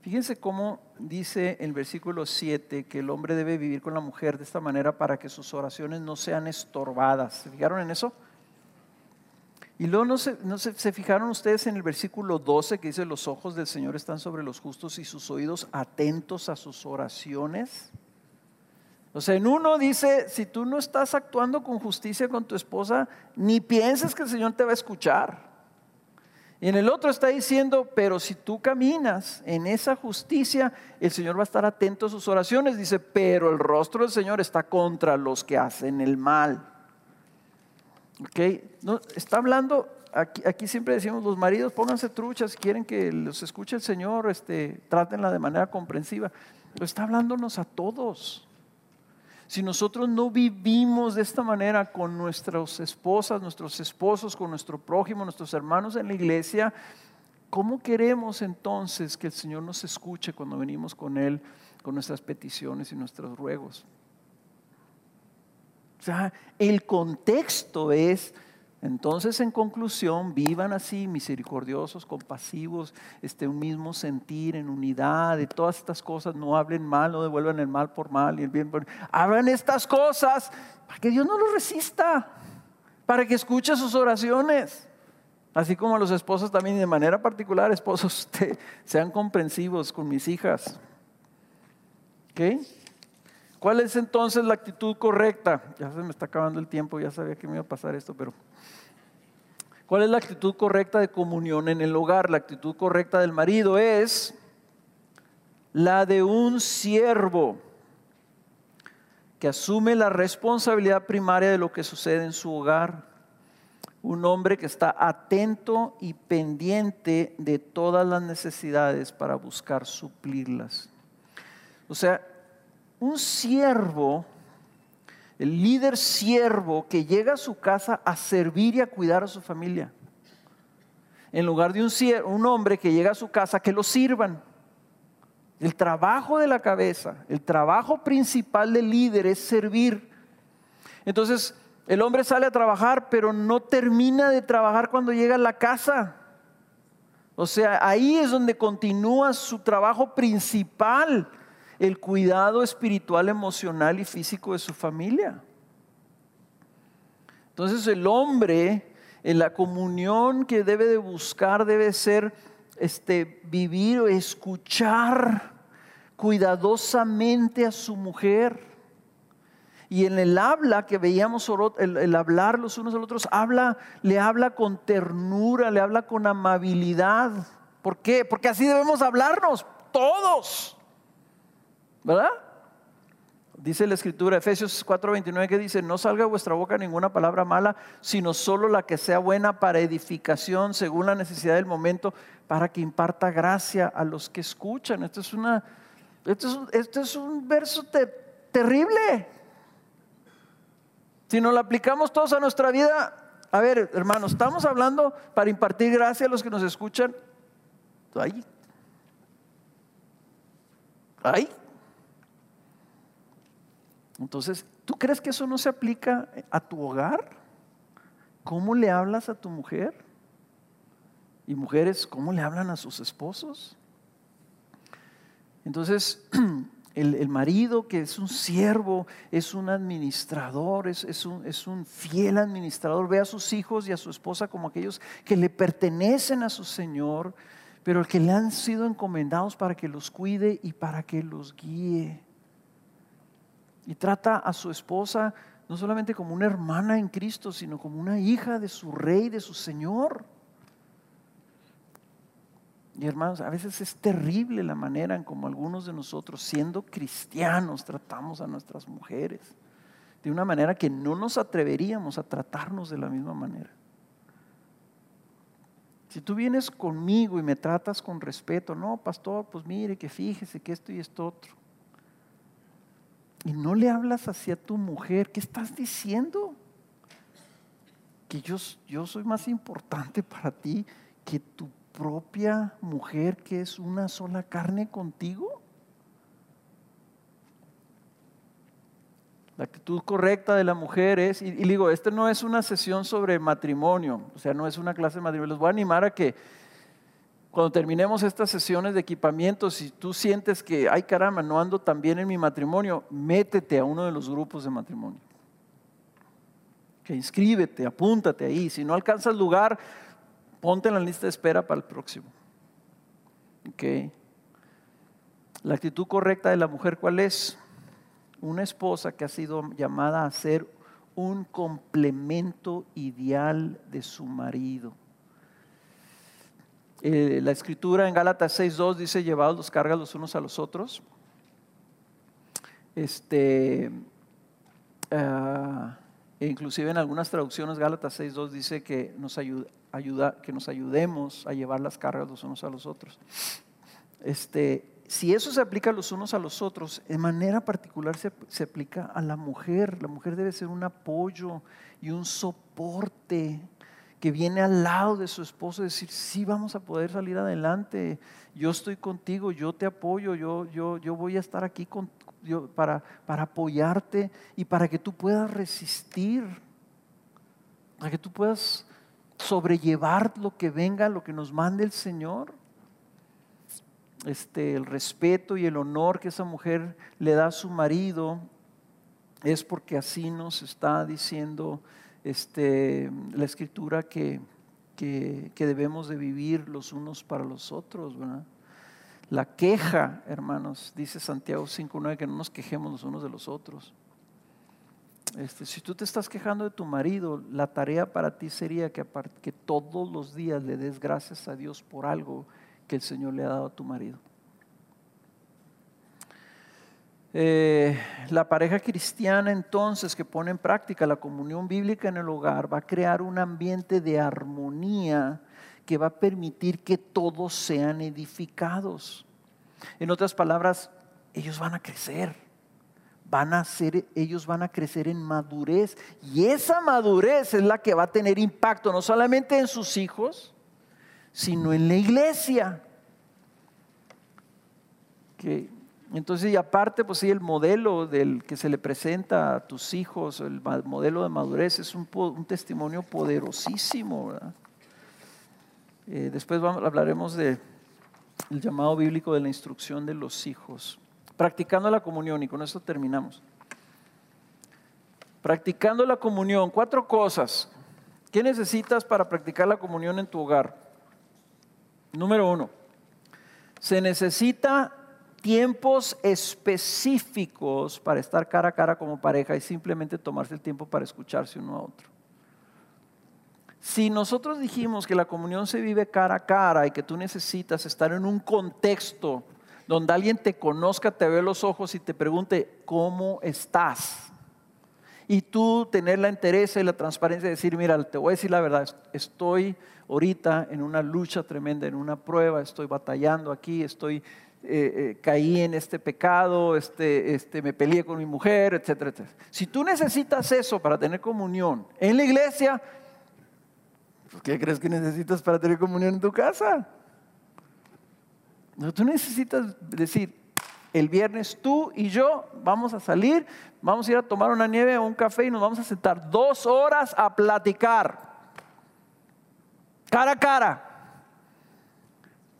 Fíjense cómo dice el versículo 7 que el hombre debe vivir con la mujer de esta manera para que sus oraciones no sean estorbadas. ¿Se fijaron en eso? Y luego no, se, no se, fijaron ustedes en el versículo 12 que dice, los ojos del Señor están sobre los justos y sus oídos atentos a sus oraciones. O sea, en uno dice, si tú no estás actuando con justicia con tu esposa, ni pienses que el Señor te va a escuchar. Y en el otro está diciendo, pero si tú caminas en esa justicia, el Señor va a estar atento a sus oraciones. Dice, pero el rostro del Señor está contra los que hacen el mal. ¿Ok? No, está hablando, aquí, aquí, siempre decimos, los maridos pónganse truchas, quieren que los escuche el Señor, este, trátenla de manera comprensiva. Pero está hablándonos a todos. Si nosotros no vivimos de esta manera con nuestras esposas, nuestros esposos, con nuestro prójimo, nuestros hermanos en la iglesia, ¿cómo queremos entonces que el Señor nos escuche cuando venimos con Él, con nuestras peticiones y nuestros ruegos? O sea, el contexto es entonces, en conclusión, vivan así, misericordiosos, compasivos, este, un mismo sentir, en unidad, de todas estas cosas, no hablen mal, no devuelvan el mal por mal y el bien por Hablan estas cosas para que Dios no los resista, para que escuche sus oraciones. Así como los esposos también, de manera particular, esposos, sean comprensivos con mis hijas. ¿Ok? ¿Cuál es entonces la actitud correcta? Ya se me está acabando el tiempo, ya sabía que me iba a pasar esto, pero ¿cuál es la actitud correcta de comunión en el hogar? La actitud correcta del marido es la de un siervo que asume la responsabilidad primaria de lo que sucede en su hogar. Un hombre que está atento y pendiente de todas las necesidades para buscar suplirlas. O sea, un siervo, el líder siervo que llega a su casa a servir y a cuidar a su familia. En lugar de un, un hombre que llega a su casa que lo sirvan. El trabajo de la cabeza, el trabajo principal del líder es servir. Entonces, el hombre sale a trabajar, pero no termina de trabajar cuando llega a la casa. O sea, ahí es donde continúa su trabajo principal el cuidado espiritual, emocional y físico de su familia. Entonces el hombre en la comunión que debe de buscar debe ser este, vivir o escuchar cuidadosamente a su mujer. Y en el habla que veíamos, el, el, hablar los unos a los otros, habla, le habla con ternura, le habla con amabilidad. ¿Por qué? Porque así debemos hablarnos todos. ¿Verdad? Dice la escritura, Efesios 4:29, que dice, no salga de vuestra boca ninguna palabra mala, sino solo la que sea buena para edificación, según la necesidad del momento, para que imparta gracia a los que escuchan. Esto es, una, esto es, un verso terrible. Si nos lo aplicamos todos a nuestra vida, a ver, hermanos, estamos hablando para impartir gracia a los que nos escuchan. Ahí. Ahí. Entonces, ¿tú crees que eso no se aplica a tu hogar? ¿Cómo le hablas a tu mujer? Y mujeres, ¿cómo le hablan a sus esposos? Entonces, el, marido que es un siervo, es un administrador, es, un, es un fiel administrador, ve a sus hijos y a su esposa como aquellos que le pertenecen a su Señor, pero que le han sido encomendados para que los cuide y para que los guíe. Y trata a su esposa no solamente como una hermana en Cristo, sino como una hija de su rey, de su Señor. Y hermanos, a veces es terrible la manera en como algunos de nosotros, siendo cristianos, tratamos a nuestras mujeres. De una manera que no nos atreveríamos a tratarnos de la misma manera. Si tú vienes conmigo y me tratas con respeto, no, pastor, pues mire que fíjese que esto y esto otro y no le hablas hacia tu mujer, ¿qué estás diciendo? Que yo, soy más importante para ti que tu propia mujer que es una sola carne contigo. La actitud correcta de la mujer es, y, digo, esta no es una sesión sobre matrimonio, o sea, no es una clase de matrimonio. Les voy a animar a que cuando terminemos estas sesiones de equipamiento, si tú sientes que, ay caramba, no ando tan bien en mi matrimonio, métete a uno de los grupos de matrimonio. Que inscríbete, apúntate ahí. Si no alcanzas lugar, ponte en la lista de espera para el próximo. Okay. La actitud correcta de la mujer, ¿cuál es? Una esposa que ha sido llamada a ser un complemento ideal de su marido Eh, la escritura en Gálatas 6.2 dice, llevados los cargas los unos a los otros. Este, ah, e inclusive en algunas traducciones Gálatas 6.2 dice que nos, ayuda, que nos ayudemos a llevar las cargas los unos a los otros. Este, si eso se aplica los unos a los otros, de manera particular se, se, aplica a la mujer. La mujer debe ser un apoyo y un soporte que viene al lado de su esposo y decir, sí, vamos a poder salir adelante, yo estoy contigo, yo te apoyo, yo, yo, yo voy a estar aquí con, para, para apoyarte y para que tú puedas resistir, para que tú puedas sobrellevar lo que venga, lo que nos mande el Señor. Este, el respeto y el honor que esa mujer le da a su marido es porque así nos está diciendo este, la escritura que, que, debemos de vivir los unos para los otros. La queja, hermanos, dice Santiago 5.9, que no nos quejemos los unos de los otros. Este, si tú te estás quejando de tu marido, la tarea para ti sería que, que todos los días le des gracias a Dios por algo que el Señor le ha dado a tu marido. Eh, la pareja cristiana entonces que pone en práctica la comunión bíblica en el hogar va a crear un ambiente de armonía que va a permitir que todos sean edificados. En otras palabras, ellos van a crecer, van a ser, ellos van a crecer en madurez y esa madurez es la que va a tener impacto no solamente en sus hijos, sino en la iglesia. Entonces, y aparte, pues sí, el modelo del que se le presenta a tus hijos, el modelo de madurez, es un, testimonio poderosísimo. Eh, después hablaremos del llamado bíblico de la instrucción de los hijos. Practicando la comunión, y con esto terminamos. Practicando la comunión, cuatro cosas. ¿Qué necesitas para practicar la comunión en tu hogar? Número uno, se necesita tiempos específicos para estar cara a cara como pareja y simplemente tomarse el tiempo para escucharse uno a otro. Si nosotros dijimos que la comunión se vive cara a cara y que tú necesitas estar en un contexto donde alguien te conozca, te ve los ojos y te pregunte, ¿cómo estás? Y tú tener la interés y la transparencia de decir, mira, te voy a decir la verdad, estoy ahorita en una lucha tremenda, en una prueba, estoy batallando aquí, estoy eh, eh, caí en este pecado, este, este, me peleé con mi mujer, etcétera, etcétera. Si tú necesitas eso para tener comunión en la iglesia, pues, ¿qué crees que necesitas para tener comunión en tu casa? No, tú necesitas decir, el viernes tú y yo vamos a salir, vamos a ir a tomar una nieve o un café y nos vamos a sentar dos horas a platicar, cara a cara.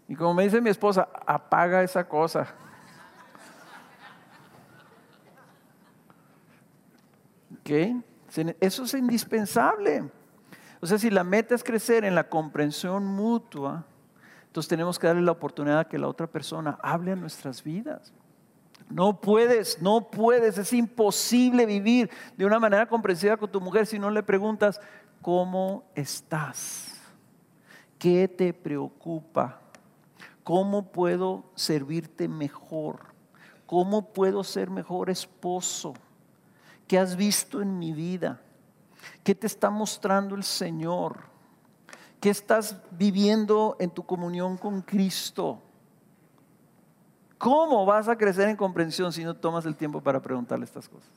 Y como me dice mi esposa, apaga esa cosa. ¿Ok? Eso es indispensable. O sea, si la meta es crecer en la comprensión mutua, entonces tenemos que darle la oportunidad a que la otra persona hable a nuestras vidas. No puedes, no puedes, es imposible vivir de una manera comprensiva con tu mujer si no le preguntas, ¿cómo estás? ¿Qué te preocupa? ¿Cómo puedo servirte mejor? ¿Cómo puedo ser mejor esposo? ¿Qué has visto en mi vida? ¿Qué te está mostrando el Señor? ¿Qué estás viviendo en tu comunión con Cristo? ¿Cómo vas a crecer en comprensión si no tomas el tiempo para preguntarle estas cosas?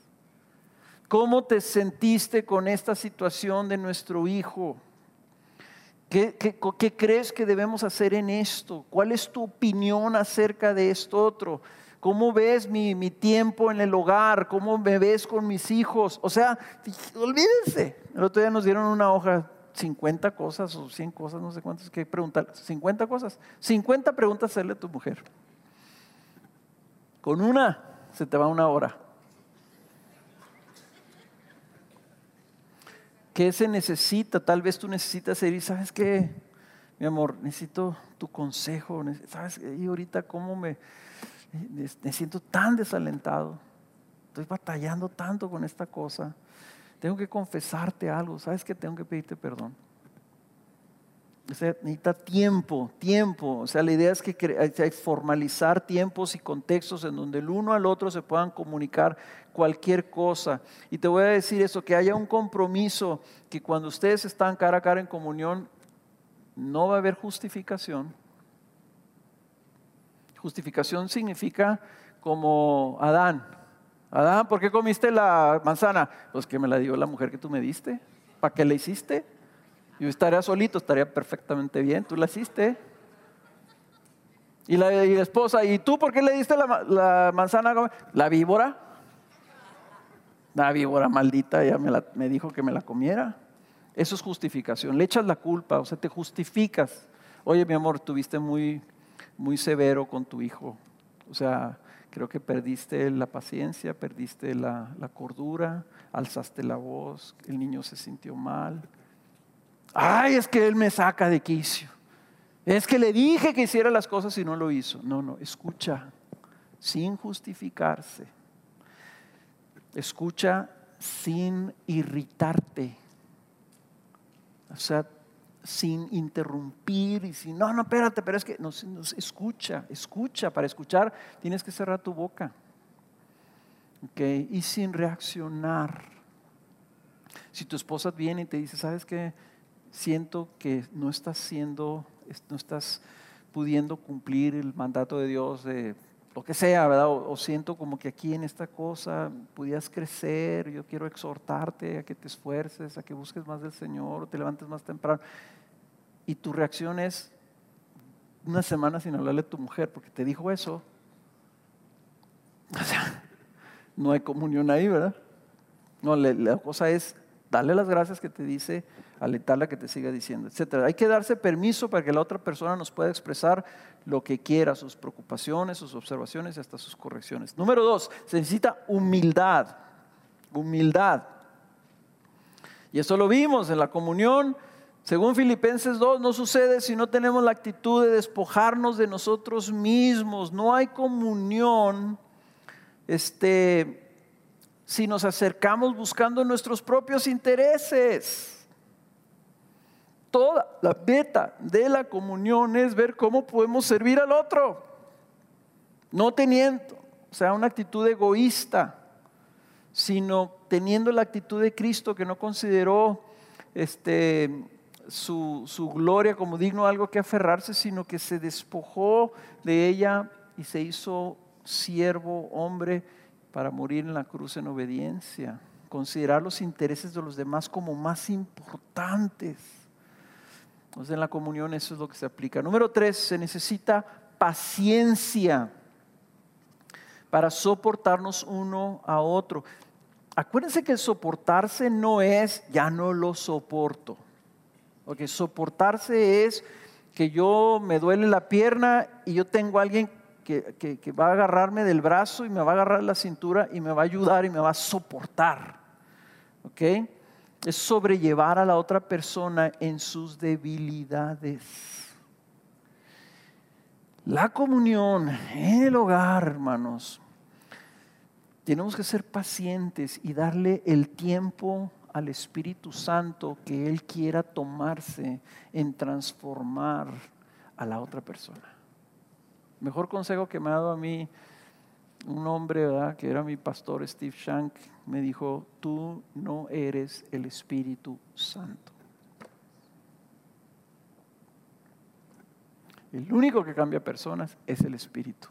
¿Cómo te sentiste con esta situación de nuestro hijo? ¿Qué, crees que debemos hacer en esto? ¿Cuál es tu opinión acerca de esto otro? ¿Cómo ves mi, tiempo en el hogar? ¿Cómo me ves con mis hijos? O sea, olvídense. El otro día nos dieron una hoja, 50 cosas o 100 cosas, no sé cuántas, que preguntar. 50 cosas. 50 preguntas hacerle a tu mujer. Con una se te va una hora. ¿Qué se necesita? Tal vez tú necesitas ir sabes qué, mi amor, necesito tu consejo. ¿Sabes? Y ahorita cómo me, me siento tan desalentado. Estoy batallando tanto con esta cosa. Tengo que confesarte algo. ¿Sabes que tengo que pedirte perdón? Necesita tiempo, tiempo. O sea, la idea es que hay formalizar tiempos y contextos en donde el uno al otro se puedan comunicar cualquier cosa. Y te voy a decir eso, que haya un compromiso, que cuando ustedes están cara a cara en comunión, no va a haber justificación. Justificación significa como Adán. Adán, ¿por qué comiste la manzana? Pues que me la dio la mujer que tú me diste. ¿Para qué la hiciste? Yo estaría solito, estaría perfectamente bien. Tú la hiciste. Y la, esposa, ¿y tú por qué le diste la, manzana? La víbora. La víbora maldita, ya me, me dijo que me la comiera. Eso es justificación. Le echas la culpa, o sea, te justificas. Oye, mi amor, tuviste muy, muy severo con tu hijo. O sea, creo que perdiste la paciencia, perdiste la, la cordura, alzaste la voz, el niño se sintió mal. Ay, es que él me saca de quicio. Es que le dije que hiciera las cosas y no lo hizo. No, no, escucha, sin justificarse. Escucha sin irritarte. O sea, sin interrumpir y sin, no, no, espérate, pero es que, no, escucha, escucha, para escuchar tienes que cerrar tu boca. Okay, y sin reaccionar. Si tu esposa viene y te dice, ¿sabes qué? Siento que no estás siendo, no estás pudiendo cumplir el mandato de Dios de lo que sea, ¿verdad? O, siento como que aquí en esta cosa pudieras crecer, yo quiero exhortarte a que te esfuerces, a que busques más del Señor, te levantes más temprano. Y tu reacción es una semana sin hablarle a tu mujer porque te dijo eso. O sea, no hay comunión ahí, ¿verdad? No, la cosa es darle las gracias que te dice, alentarla que te siga diciendo, etc. Hay que darse permiso para que la otra persona nos pueda expresar lo que quiera, sus preocupaciones, sus observaciones y hasta sus correcciones. Número dos, se necesita humildad. Humildad. Y eso lo vimos en la comunión. Según Filipenses 2, no sucede si no tenemos la actitud de despojarnos de nosotros mismos. No hay comunión este, si nos acercamos buscando nuestros propios intereses. Toda la meta de la comunión es ver cómo podemos servir al otro, no teniendo, o sea, una actitud egoísta, sino teniendo la actitud de Cristo que no consideró este, su, su gloria como digno algo que aferrarse, sino que se despojó de ella y se hizo siervo, hombre, para morir en la cruz en obediencia, considerar los intereses de los demás como más importantes. Entonces en la comunión eso es lo que se aplica. Número tres, se necesita paciencia para soportarnos uno a otro. Acuérdense que soportarse no es ya no lo soporto. Porque soportarse es que yo me duele la pierna y yo tengo a alguien que, va a agarrarme del brazo y me va a agarrar la cintura y me va a ayudar y me va a soportar. ¿Ok? Es sobrellevar a la otra persona en sus debilidades. La comunión en el hogar, hermanos, tenemos que ser pacientes y darle el tiempo al Espíritu Santo que Él quiera tomarse en transformar a la otra persona. Mejor consejo que me ha dado a mí un hombre, que era mi pastor Steve Shank, me dijo, tú no eres el Espíritu Santo. El único que cambia personas es el Espíritu.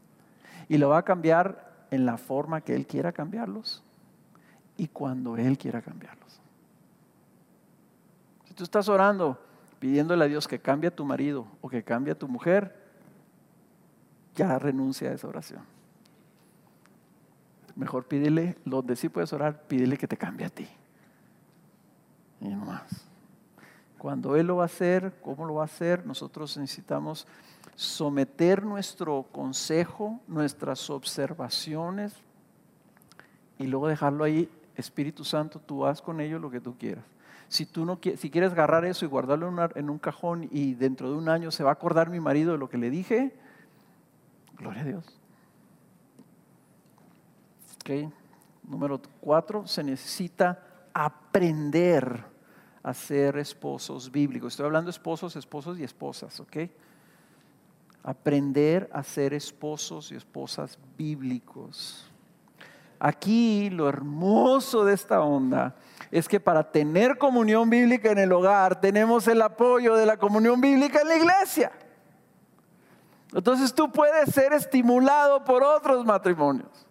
Y lo va a cambiar en la forma que Él quiera cambiarlos y cuando Él quiera cambiarlos. Si tú estás orando pidiéndole a Dios que cambie a tu marido o que cambie a tu mujer, ya renuncia a esa oración. Mejor pídele, donde sí puedes orar, pídele que te cambie a ti. Y no más. Cuando Él lo va a hacer, ¿cómo lo va a hacer? Nosotros necesitamos someter nuestro consejo, nuestras observaciones y luego dejarlo ahí. Espíritu Santo, tú haz con ello lo que tú quieras. Si tú no si quieres agarrar eso y guardarlo en un cajón y dentro de un año se va a acordar mi marido de lo que le dije, Gloria a Dios. Número cuatro, se necesita aprender a ser esposos bíblicos. Estoy hablando de esposos, esposos y esposas, ¿ok? Aprender a ser esposos y esposas bíblicos. Aquí lo hermoso de esta onda es que para tener comunión bíblica en el hogar tenemos el apoyo de la comunión bíblica en la iglesia. Entonces tú puedes ser estimulado por otros matrimonios.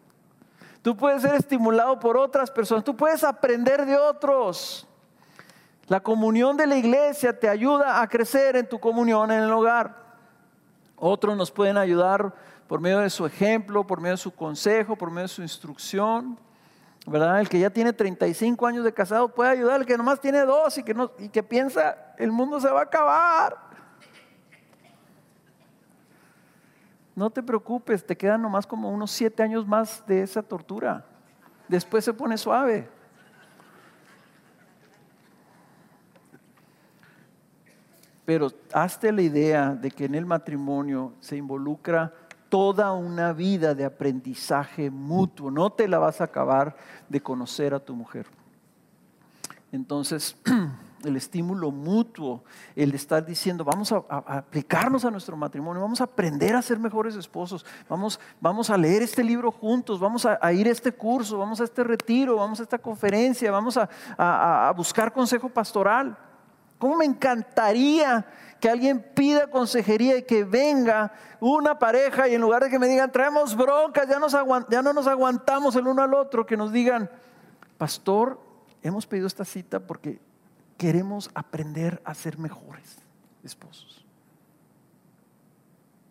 Tú puedes ser estimulado por otras personas. Tú puedes aprender de otros. La comunión de la iglesia te ayuda a crecer en tu comunión en el hogar. Otros nos pueden ayudar por medio de su ejemplo, por medio de su consejo, por medio de su instrucción. ¿verdad? El que ya tiene 35 años de casado puede ayudar al que nomás tiene dos y que, no, y que piensa el mundo se va a acabar. No te preocupes, te quedan nomás como unos siete años más de esa tortura. Después se pone suave. Pero hazte la idea de que en el matrimonio se involucra toda una vida de aprendizaje mutuo. No te la vas a acabar de conocer a tu mujer. Entonces, el estímulo mutuo, el estar diciendo, vamos a, aplicarnos a nuestro matrimonio, vamos a aprender a ser mejores esposos, vamos, vamos a leer este libro juntos, vamos a, ir a este curso, vamos a este retiro, vamos a esta conferencia, vamos a buscar consejo pastoral. ¿Cómo me encantaría que alguien pida consejería y que venga una pareja y en lugar de que me digan, traemos broncas, ya no nos aguantamos el uno al otro, que nos digan, pastor, hemos pedido esta cita porque queremos aprender a ser mejores esposos.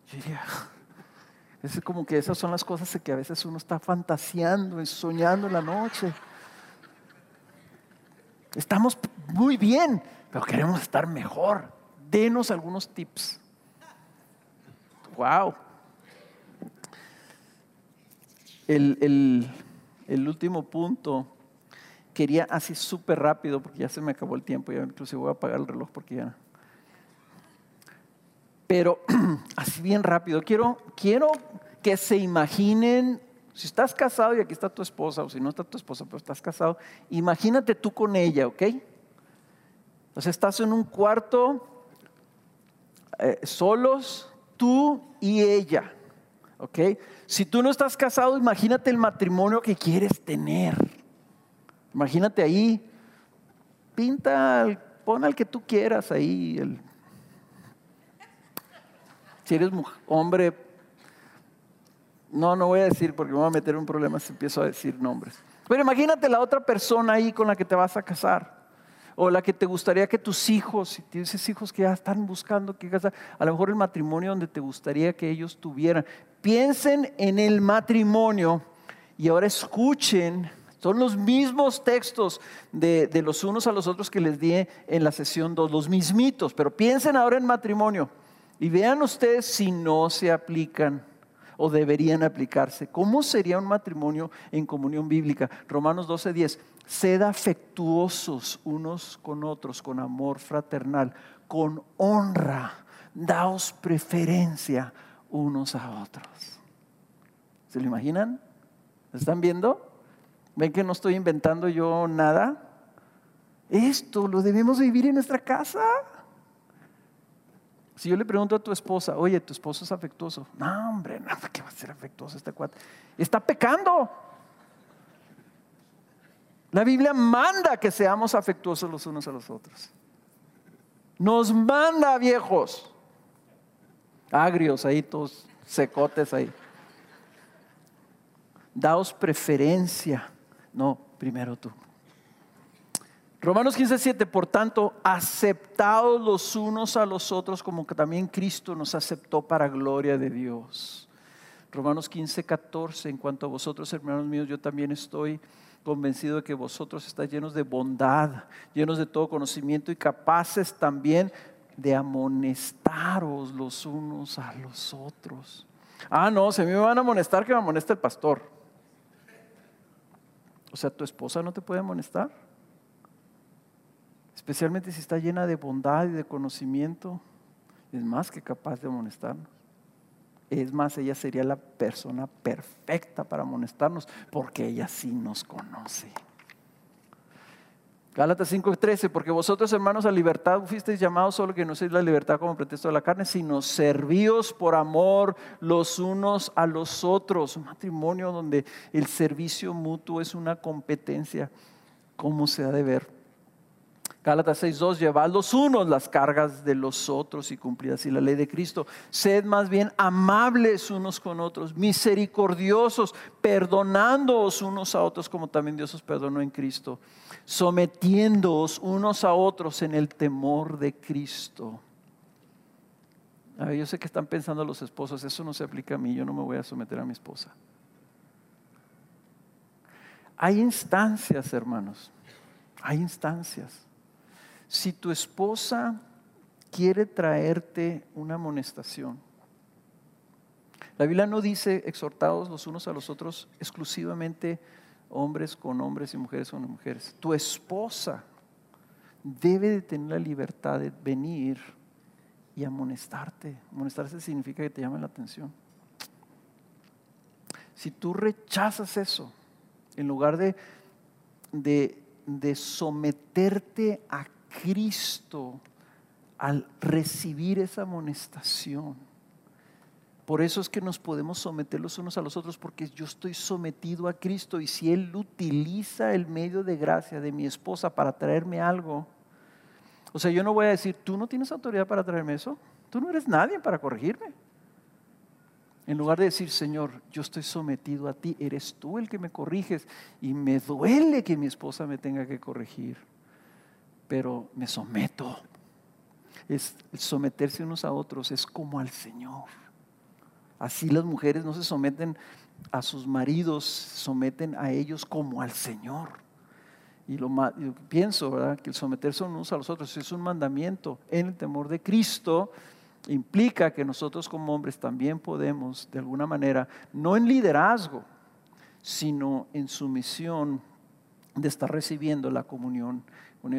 Yo diría, es como que esas son las cosas que a veces uno está fantaseando soñando en la noche. Estamos muy bien, pero queremos estar mejor denos algunos tips. Wow. El, último punto, quería así súper rápido, porque ya se me acabó el tiempo, ya incluso voy a apagar el reloj porque ya... Pero así bien rápido, quiero, quiero que se imaginen, si estás casado y aquí está tu esposa, o si no está tu esposa, pero estás casado, imagínate tú con ella, ¿ok? Entonces estás en un cuarto eh, solos, tú y ella. ¿Ok? Si tú no estás casado, imagínate el matrimonio que quieres tener. Imagínate ahí, pinta, pon al que tú quieras ahí. si eres hombre, no, no voy a decir porque me voy a meter en un problema si empiezo a decir nombres. Pero imagínate la otra persona ahí con la que te vas a casar o la que te gustaría que tus hijos, si tienes hijos que ya están buscando que casar, a lo mejor el matrimonio donde te gustaría que ellos tuvieran. Piensen en el matrimonio y ahora escuchen, son los mismos textos de, los unos a los otros que les di en la sesión 2, los mismitos, pero piensen ahora en matrimonio y vean ustedes si no se aplican o deberían aplicarse. ¿Cómo sería un matrimonio en comunión bíblica? Romanos 12:10. Sed afectuosos unos con otros, con amor fraternal, con honra. Daos preferencia unos a otros. ¿Se lo imaginan? ¿Están viendo? ¿Ven que no estoy inventando yo nada? Esto lo debemos vivir en nuestra casa. Si yo le pregunto a tu esposa, oye, tu esposo es afectuoso. No, hombre, no, ¿qué va a ser afectuoso este cuate? Está pecando. La Biblia manda que seamos afectuosos los unos a los otros. Nos manda viejos, agrios ahí, todos secotes ahí. Daos preferencia. No, primero tú. Romanos 15, 7, por tanto, aceptados los unos a los otros como que también Cristo nos aceptó para gloria de Dios. Romanos 15, 14, en cuanto a vosotros, hermanos míos, yo también estoy convencido de que vosotros estáis llenos de bondad, llenos de todo conocimiento y capaces también de amonestaros los unos a los otros. Ah, no, mí me van a amonestar, que me amoneste el pastor. O sea, ¿tu esposa no te puede amonestar? especialmente si está llena de bondad y de conocimiento, es más que capaz de amonestarnos. Es más, ella sería la persona perfecta para amonestarnos porque ella sí nos conoce. Gálatas 5:13, porque vosotros hermanos a libertad fuisteis llamados, solo que no sois la libertad como pretexto de la carne, sino servíos por amor los unos a los otros. Un matrimonio donde el servicio mutuo es una competencia, como se ha de ver. Gálatas 6.2, llevad los unos las cargas de los otros y cumplid así la ley de Cristo. Sed más bien amables unos con otros, misericordiosos, perdonándoos unos a otros como también Dios os perdonó en Cristo, sometiéndoos unos a otros en el temor de Cristo. A ver, yo sé que están pensando los esposos, eso no se aplica a mí, yo no me voy a someter a mi esposa. Hay instancias, hermanos, hay instancias. Si tu esposa quiere traerte una amonestación, la Biblia no dice exhortados los unos a los otros exclusivamente hombres con hombres y mujeres con mujeres. Tu esposa debe de tener la libertad de venir y amonestarte. Amonestarse significa que te llamen la atención. Si tú rechazas eso, en lugar de, de, de someterte a Cristo al recibir esa amonestación. Por eso es que nos podemos someter los unos a los otros, porque yo estoy sometido a Cristo y si Él utiliza el medio de gracia de mi esposa para traerme algo, o sea, yo no voy a decir, tú no tienes autoridad para traerme eso, tú no eres nadie para corregirme. En lugar de decir, Señor, yo estoy sometido a ti, eres tú el que me corriges y me duele que mi esposa me tenga que corregir pero me someto. Es someterse unos a otros, es como al Señor. Así las mujeres no se someten a sus maridos, se someten a ellos como al Señor. Y lo yo pienso, ¿verdad? Que el someterse unos a los otros es un mandamiento en el temor de Cristo. Implica que nosotros como hombres también podemos, de alguna manera, no en liderazgo, sino en sumisión de estar recibiendo la comunión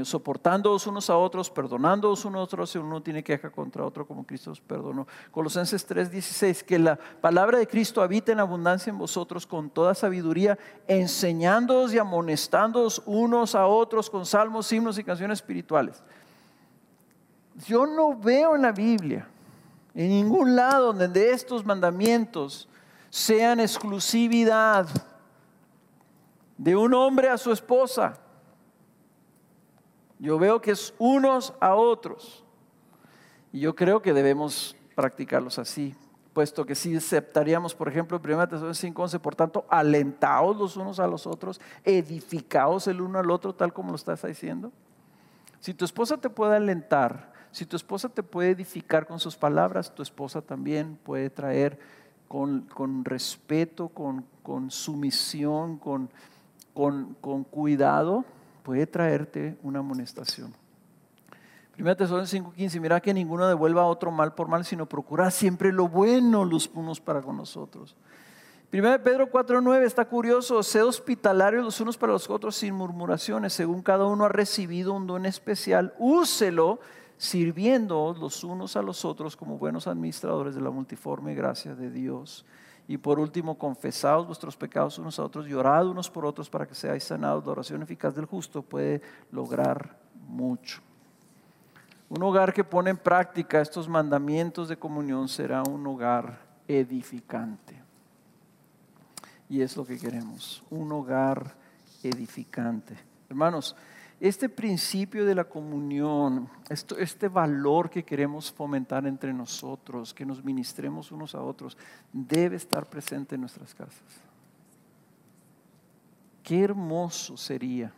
soportándoos unos a otros, perdonándoos unos a otros, si uno tiene queja contra otro como Cristo os perdonó. Colosenses 3:16, que la palabra de Cristo habita en abundancia en vosotros con toda sabiduría, enseñándoos y amonestándoos unos a otros con salmos, himnos y canciones espirituales. Yo no veo en la Biblia, en ningún lado donde estos mandamientos sean exclusividad de un hombre a su esposa yo veo que es unos a otros. Y yo creo que debemos practicarlos así, puesto que si aceptaríamos, por ejemplo, 1 Tesalonicenses 5:11, por tanto, alentaos los unos a los otros, edificaos el uno al otro, tal como lo estás diciendo. Si tu esposa te puede alentar, si tu esposa te puede edificar con sus palabras, tu esposa también puede traer con, con respeto, con, con sumisión, con, con cuidado, puede traerte una amonestación. Primera Tesalonicenses 5:15, mira que ninguno devuelva a otro mal por mal, sino procura siempre lo bueno los unos para con nosotros. Primera Pedro 4:9 está curioso, sed hospitalarios los unos para los otros sin murmuraciones, según cada uno ha recibido un don especial, úselo sirviendo los unos a los otros como buenos administradores de la multiforme gracia de Dios. Y por último, confesaos vuestros pecados unos a otros y orad unos por otros para que seáis sanados. La oración eficaz del justo puede lograr mucho. Un hogar que pone en práctica estos mandamientos de comunión será un hogar edificante. Y es lo que queremos, un hogar edificante. Hermanos, este principio de la comunión, este valor que queremos fomentar entre nosotros, que nos ministremos unos a otros, debe estar presente en nuestras casas. Qué hermoso sería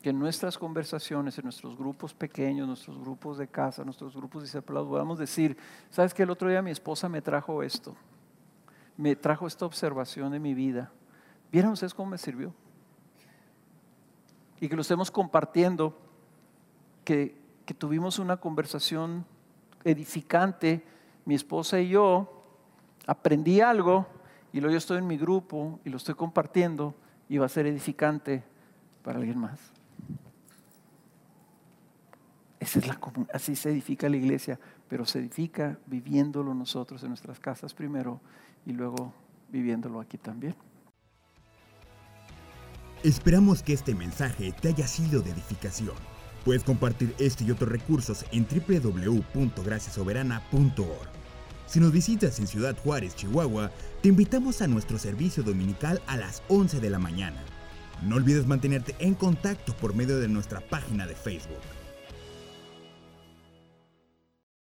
que en nuestras conversaciones, en nuestros grupos pequeños, nuestros grupos de casa, nuestros grupos de discipulados, podamos decir, ¿sabes que el otro día mi esposa me trajo esto? Me trajo esta observación de mi vida. ¿Vieron ustedes cómo me sirvió? Y que lo estemos compartiendo, que, tuvimos una conversación edificante, mi esposa y yo, aprendí algo y luego yo estoy en mi grupo y lo estoy compartiendo y va a ser edificante para alguien más. Esa es la, así se edifica la iglesia, pero se edifica viviéndolo nosotros en nuestras casas primero y luego viviéndolo aquí también. Esperamos que este mensaje te haya sido de edificación. Puedes compartir este y otros recursos en www.graciasoberana.org. Si nos visitas en Ciudad Juárez, Chihuahua, te invitamos a nuestro servicio dominical a las 11 de la mañana. No olvides mantenerte en contacto por medio de nuestra página de Facebook.